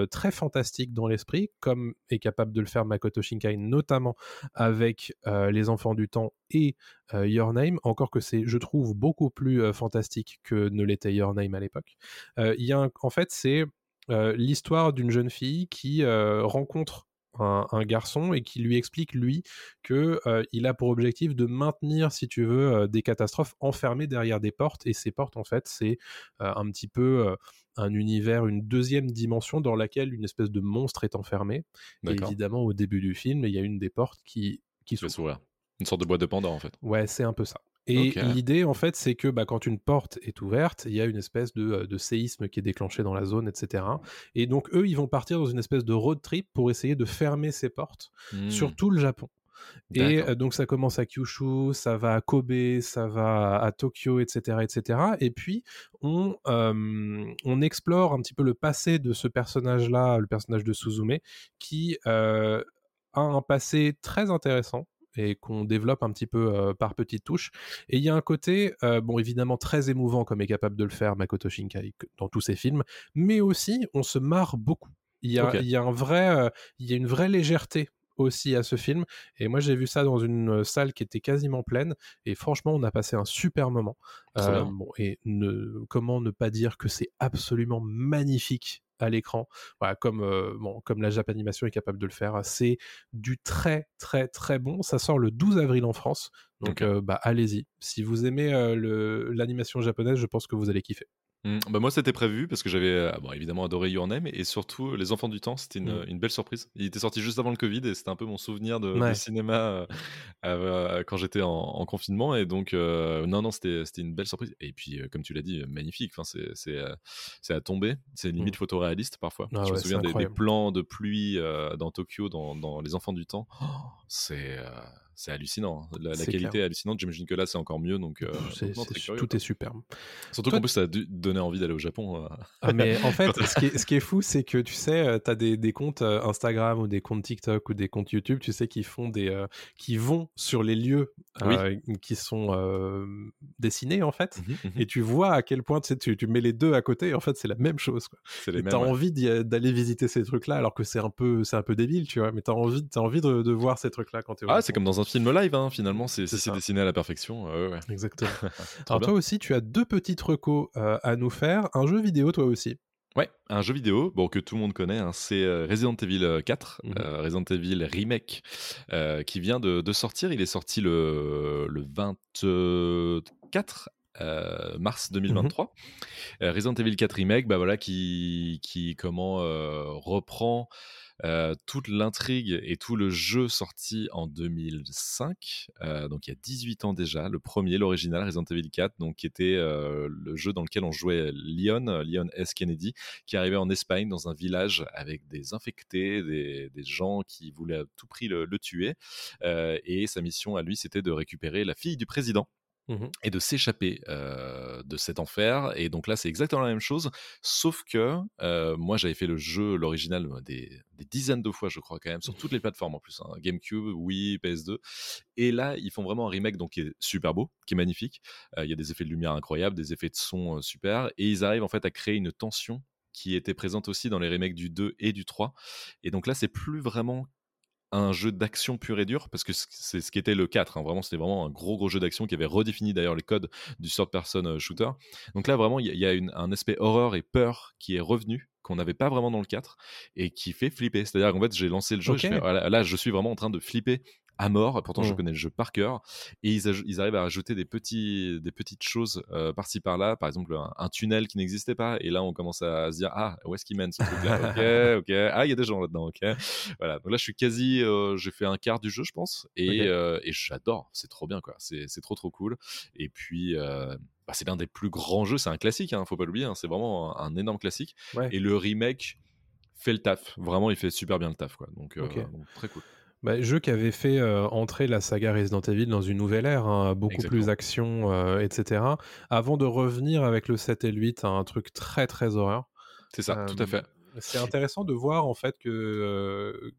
très fantastique dans l'esprit, comme est capable de le faire Makoto Shinkai, notamment avec Les Enfants du Temps et euh, Your Name, encore que c'est, je trouve, beaucoup plus euh, fantastique que ne l'était Your Name à l'époque. Euh, Il y a un- en fait, c'est l'histoire d'une jeune fille qui euh, rencontre un, un garçon et qui lui explique lui que euh, il a pour objectif de maintenir si tu veux euh, des catastrophes enfermées derrière des portes et ces portes en fait c'est euh, un petit peu euh, un univers une deuxième dimension dans laquelle une espèce de monstre est enfermé et évidemment au début du film il y a une des portes qui qui s'ouvre. Une sorte de boîte de Pandore en fait. Ouais, c'est un peu ça. Et l'idée, en fait, c'est que bah, quand une porte est ouverte, il y a une espèce de, euh, de séisme qui est déclenché dans la zone, etc. Et donc, eux, ils vont partir dans une espèce de road trip pour essayer de fermer ces portes sur tout le Japon. Et euh, donc, ça commence à Kyushu, ça va à Kobe, ça va à, à Tokyo, etc., etc. Et puis, on, euh, on explore un petit peu le passé de ce personnage-là, le personnage de Suzume, qui euh, a un passé très intéressant. Et qu'on développe un petit peu euh, par petites touches. Et il y a un côté, euh, bon évidemment très émouvant comme est capable de le faire Makoto Shinkai dans tous ses films, mais aussi on se marre beaucoup. Il y a, il y a un vrai, il y a une vraie légèreté aussi à ce film. Et moi, j'ai vu ça dans une salle qui était quasiment pleine. Et franchement, on a passé un super moment. Bon, et ne, comment ne pas dire que c'est absolument magnifique à l'écran, voilà, comme, euh, bon, comme la Japanimation est capable de le faire. C'est du très, très, très bon. Ça sort le 12 avril en France. Donc, euh, bah, allez-y. Si vous aimez euh, l'animation japonaise, je pense que vous allez kiffer. Mm, bah moi, c'était prévu parce que j'avais euh, bon, évidemment adoré Your Name et surtout Les Enfants du Temps. C'était une, Mm. une belle surprise. Il était sorti juste avant le Covid et c'était un peu mon souvenir de, cinéma euh, euh, quand j'étais en, en confinement. Et donc, euh, non, non, c'était une belle surprise. Et puis, euh, comme tu l'as dit, euh, magnifique. Enfin, c'est euh, à tomber. C'est limite photoréaliste parfois. Ah Je me souviens des, plans de pluie euh, dans Tokyo, dans, dans Les Enfants du Temps. Oh, c'est euh, c'est hallucinant. La, la qualité clair. est hallucinante. J'imagine que là, c'est encore mieux. Donc, euh, non, curieux, tout quoi. est superbe. Surtout qu'en plus, ça a dû donner envie d'aller au Japon. euh. Ah, mais en fait, ce qui est, ce qui est fou, c'est que tu sais, tu as des, des comptes euh, Instagram ou des comptes TikTok ou des comptes YouTube, tu sais, qui font des, euh, qui vont sur les lieux Oui. euh, qui sont euh, dessinés en fait. Mhm, mhm. Et tu vois à quel point tu, sais, tu, tu mets les deux à côté, et en fait, c'est la même chose. Mêmes. ouais. envie euh, d'aller visiter ces trucs-là, alors que c'est un peu, c'est un peu débile, tu vois. Mais t'as envie, t'as envie de, de voir ces trucs-là quand t'es au Ah, c'est comme dans un film live, hein, finalement. C'est, dessiné à la perfection. euh, ouais. Exactement. Alors bien. toi aussi, tu as deux petites recos euh, à nous faire. Un jeu vidéo, toi aussi. Ouais, un jeu vidéo bon, que tout le monde connaît, hein, c'est euh, Resident Evil euh, 4, Mhm. euh, Resident Evil Remake, qui vient de, de sortir. Il est sorti le, le 24 euh, mars 2023. Euh, Resident Evil 4 Remake, bah voilà, qui, qui comment euh, reprend euh, toute l'intrigue et tout le jeu sorti en 2005, euh, donc il y a 18 ans déjà, le premier, l'original Resident Evil 4, donc qui était euh, le jeu dans lequel on jouait Leon, euh, Leon S. Kennedy, qui arrivait en Espagne dans un village avec des infectés, des, des gens qui voulaient à tout prix le, le tuer, et sa mission à lui, c'était de récupérer la fille du président Mhm. et de s'échapper euh, de cet enfer. Et donc là, c'est exactement la même chose, sauf que euh, moi, j'avais fait le jeu, l'original, des, des dizaines de fois, je crois, quand même, sur toutes les plateformes en plus, hein, GameCube, Wii, PS2. Et là, ils font vraiment un remake donc, qui est super beau, qui est magnifique. Euh, Il y a des effets de lumière incroyables, des effets de son super. Et ils arrivent en fait à créer une tension qui était présente aussi dans les remakes du 2 et du 3. Et donc là, c'est plus vraiment un jeu d'action pur et dur, parce que c'est ce qui était le 4. hein. Vraiment, c'était vraiment un gros, gros jeu d'action qui avait redéfini d'ailleurs les codes du third-person euh, shooter. Donc là, vraiment, il y a, il y a une- un aspect horreur et peur qui est revenu, qu'on n'avait pas vraiment dans le 4, et qui fait flipper. C'est-à-dire qu'en fait, j'ai lancé le jeu, je fais, là, je suis vraiment en train de flipper à mort. Pourtant, je Mm. connais le jeu par cœur. Et ils, arrivent à rajouter des, petits, des petites choses euh, par-ci par-là. Par exemple, un, un tunnel qui n'existait pas. Et là, on commence à se dire Ah, où est-ce qu'il mène ce truc-là? Ok, ok. Ah, il y a des gens là-dedans. Ok. Voilà. Donc là, je suis quasi. euh, j'ai fait un quart du jeu, je pense. Et, euh, et j'adore. C'est trop bien, quoi. C'est trop, trop cool. Et puis. bah, c'est l'un des plus grands jeux, c'est un classique, hein, faut pas l'oublier, hein, c'est vraiment un, un énorme classique. Ouais. Et le remake fait le taf, vraiment il fait super bien le taf, quoi. Euh, donc, très cool. Bah, jeu qui avait fait euh, entrer la saga Resident Evil dans une nouvelle ère, hein, beaucoup Exactement. plus action, euh, etc. Avant de revenir avec le 7 et le 8 à un truc très très horreur. C'est ça, tout à Euh, fait. C'est intéressant de voir en fait que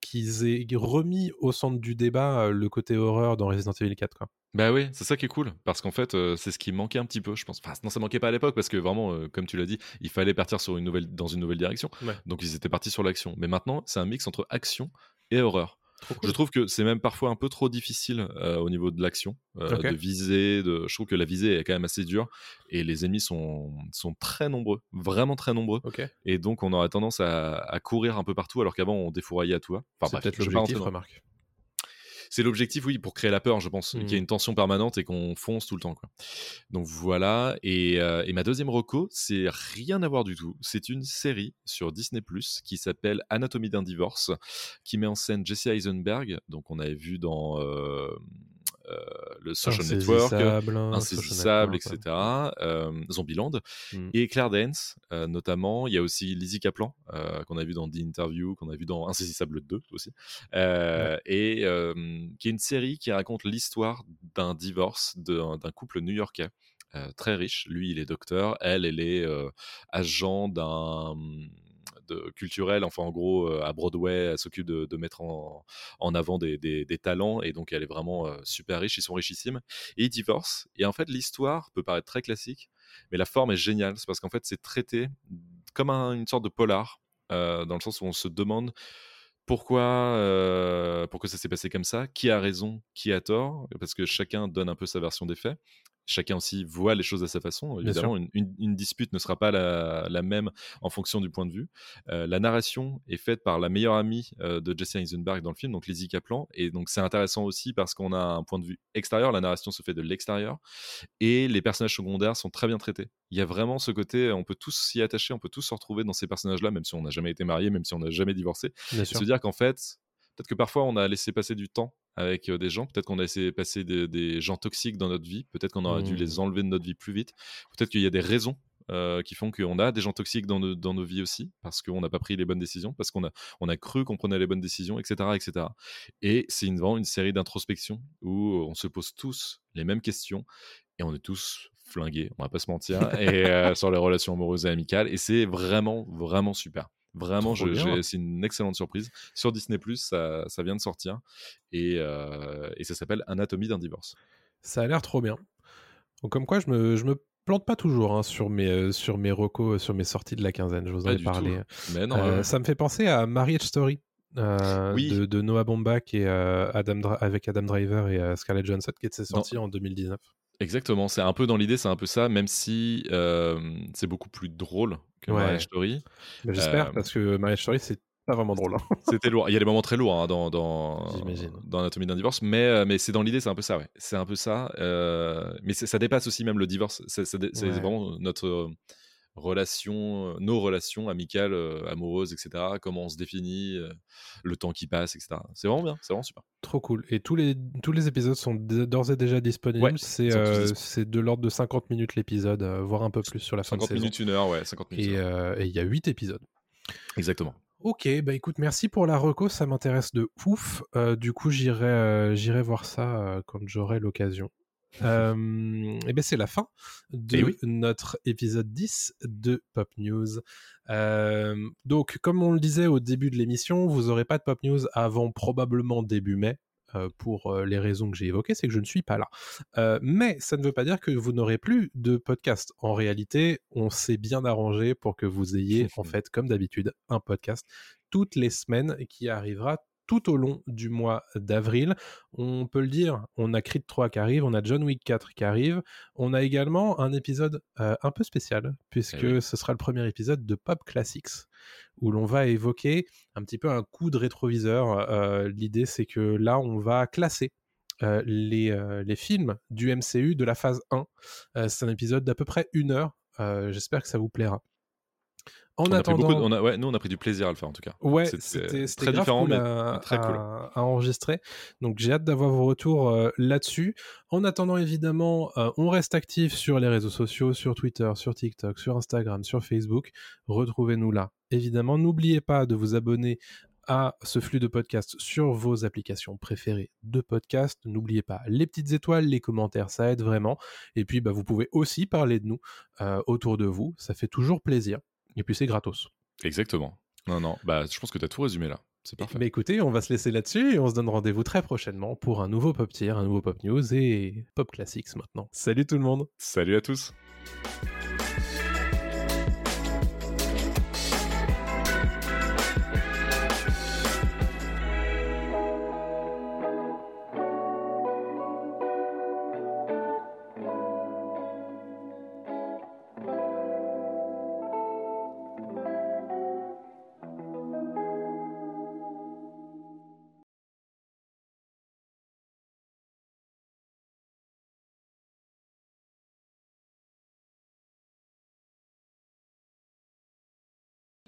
qu'ils aient remis au centre du débat le côté horreur dans Resident Evil 4. Quoi. Bah oui, c'est ça qui est cool, parce qu'en fait, euh, c'est ce qui manquait un petit peu, je pense. Enfin, non, ça manquait pas à l'époque, parce que vraiment, euh, comme tu l'as dit, il fallait partir sur une nouvelle, dans une nouvelle direction. Ouais. Donc ils étaient partis sur l'action. Mais maintenant, c'est un mix entre action et horreur. Je trouve que c'est même parfois un peu trop difficile euh, au niveau de l'action, euh, de viser. De... Je trouve que la visée est quand même assez dure et les ennemis sont, sont très nombreux, vraiment très nombreux. Et donc on aurait tendance à, à courir un peu partout alors qu'avant on défouraillait à tout va. Enfin, c'est peut-être l'objectif, remarque. C'est l'objectif, oui, pour créer la peur, je pense, qu'il y ait une tension permanente et qu'on fonce tout le temps. Quoi. Donc voilà. Et, euh, et ma deuxième reco, c'est rien à voir du tout. C'est une série sur Disney Plus qui s'appelle Anatomie d'un divorce, qui met en scène Jesse Eisenberg. Donc on avait vu dans euh, le Social Network. Insaisissable, Social etc. Euh, Zombieland Mm. et Claire Danes euh, notamment. Il y a aussi Lizzie Kaplan euh, qu'on a vu dans The Interview, qu'on a vu dans Insaisissable 2 aussi, Euh, et euh, qui est une série qui raconte l'histoire d'un divorce d'un d'un couple new-yorkais. euh, très riche, lui il est docteur, elle elle est euh, agent d'un culturelle. Enfin, en gros, à Broadway, elle s'occupe de, mettre en, en avant des, des, talents et donc elle est vraiment super riche. Ils sont richissimes et ils divorcent. Et en fait, l'histoire peut paraître très classique, mais la forme est géniale. C'est parce qu'en fait, c'est traité comme une sorte de polar, dans le sens où on se demande pourquoi, euh, pourquoi ça s'est passé comme ça, qui a raison, qui a tort, parce que chacun donne un peu sa version des faits chacun aussi voit les choses à sa façon. Évidemment, une, dispute ne sera pas la, même en fonction du point de vue. Euh, la narration est faite par la meilleure amie euh, de Jesse Eisenberg dans le film, donc Lizzie Kaplan. Et donc, c'est intéressant aussi parce qu'on a un point de vue extérieur. La narration se fait de l'extérieur. Et les personnages secondaires sont très bien traités. Il y a vraiment ce côté, on peut tous s'y attacher, on peut tous se retrouver dans ces personnages-là, même si on n'a jamais été marié, même si on n'a jamais divorcé. Se dire qu'en fait, peut-être que parfois on a laissé passer du temps avec des gens. Peut-être qu'on a essayé de passer des, gens toxiques dans notre vie. Peut-être qu'on aurait dû les mmh. enlever de notre vie plus vite. Peut-être qu'il y a des raisons qui font qu'on a des gens toxiques dans, dans nos vies aussi, parce qu'on n'a pas pris les bonnes décisions, parce qu'on a, on a cru qu'on prenait les bonnes décisions, etc. etc. Et c'est une, une série d'introspection où on se pose tous les mêmes questions et on est tous flingués, on va pas se mentir, et, sur les relations amoureuses et amicales. Et c'est vraiment, vraiment super. Vraiment, c'est une excellente surprise. Sur Disney, ça, ça vient de sortir et, euh, et ça s'appelle Anatomie d'un divorce. Ça a l'air trop bien. Donc, comme quoi, je me, je me plante pas toujours hein, sur, mes, euh, sur mes recos, sur mes sorties de la quinzaine. Je vous en ai parlé. Mais non, euh, Ça me fait penser à Marriage Story. de, de, Noah Baumbach et Adam avec Adam Driver et Scarlett Johansson qui était sorti en 2019. Exactement, c'est un peu dans l'idée, c'est un peu ça, même si c'est beaucoup plus drôle que Marriage Story. Bah, j'espère, parce que Marriage Story, c'est pas vraiment drôle. Hein. C'était lourd. Il y a des moments très lourds hein, dans, dans, dans Anatomie d'un divorce, mais, mais c'est dans l'idée, c'est un peu ça, ouais. C'est un peu ça. mais ça dépasse aussi même le divorce. C'est vraiment notre relations, euh, nos relations amicales, euh, amoureuses, etc. Comment on se définit, euh, le temps qui passe, etc. C'est vraiment bien, c'est vraiment super. Trop cool. Et tous les, tous les épisodes sont d'ores et déjà disponibles. c'est de l'ordre de 50 minutes l'épisode, voire un peu plus sur la fin de saison. 50 minutes, une heure, ouais, 50 minutes. Et il y a 8 épisodes. Exactement. Ok, bah écoute, merci pour la reco, ça m'intéresse de ouf. du coup, j'irai j'irai voir ça quand j'aurai l'occasion et ben c'est la fin de notre épisode 10 de Pop News. donc, comme on le disait au début de l'émission, vous n'aurez pas de Pop News avant probablement début mai. pour les raisons que j'ai évoquées, c'est que je ne suis pas là. mais ça ne veut pas dire que vous n'aurez plus de podcast. En réalité, on s'est bien arrangé pour que vous ayez, en fait, comme d'habitude, un podcast toutes les semaines qui arrivera tout au long du mois d'avril. On peut le dire, on a Creed 3 qui arrive, on a John Wick 4 qui arrive, on a également un épisode euh, un peu spécial, puisque eh ce sera le premier épisode de Pop Classics, où l'on va évoquer un petit peu un coup de rétroviseur. Euh, l'idée, c'est que là, on va classer euh, les, les, films du MCU de la phase 1. c'est un épisode d'à peu près une heure. J'espère que ça vous plaira. En attendant, on a, ouais, nous on a pris du plaisir à le faire en tout cas. Ouais, c'était très différent, mais à, très cool. À, enregistrer. Donc j'ai hâte d'avoir vos retours euh, là-dessus. En attendant, évidemment, euh, on reste actif sur les réseaux sociaux, sur Twitter, sur TikTok, sur Instagram, sur Facebook. Retrouvez-nous là. Évidemment, n'oubliez pas de vous abonner à ce flux de podcasts sur vos applications préférées de podcast. N'oubliez pas les petites étoiles, les commentaires, ça aide vraiment. Et puis, bah, vous pouvez aussi parler de nous euh, autour de vous. Ça fait toujours plaisir. Et puis c'est gratos. Exactement. Non, non, bah, je pense que tu as tout résumé là. C'est parfait. Mais écoutez, on va se laisser là-dessus et on se donne rendez-vous très prochainement pour un nouveau Pop Tier, un nouveau Pop News et Pop Classics maintenant. Salut tout le monde. Salut à tous.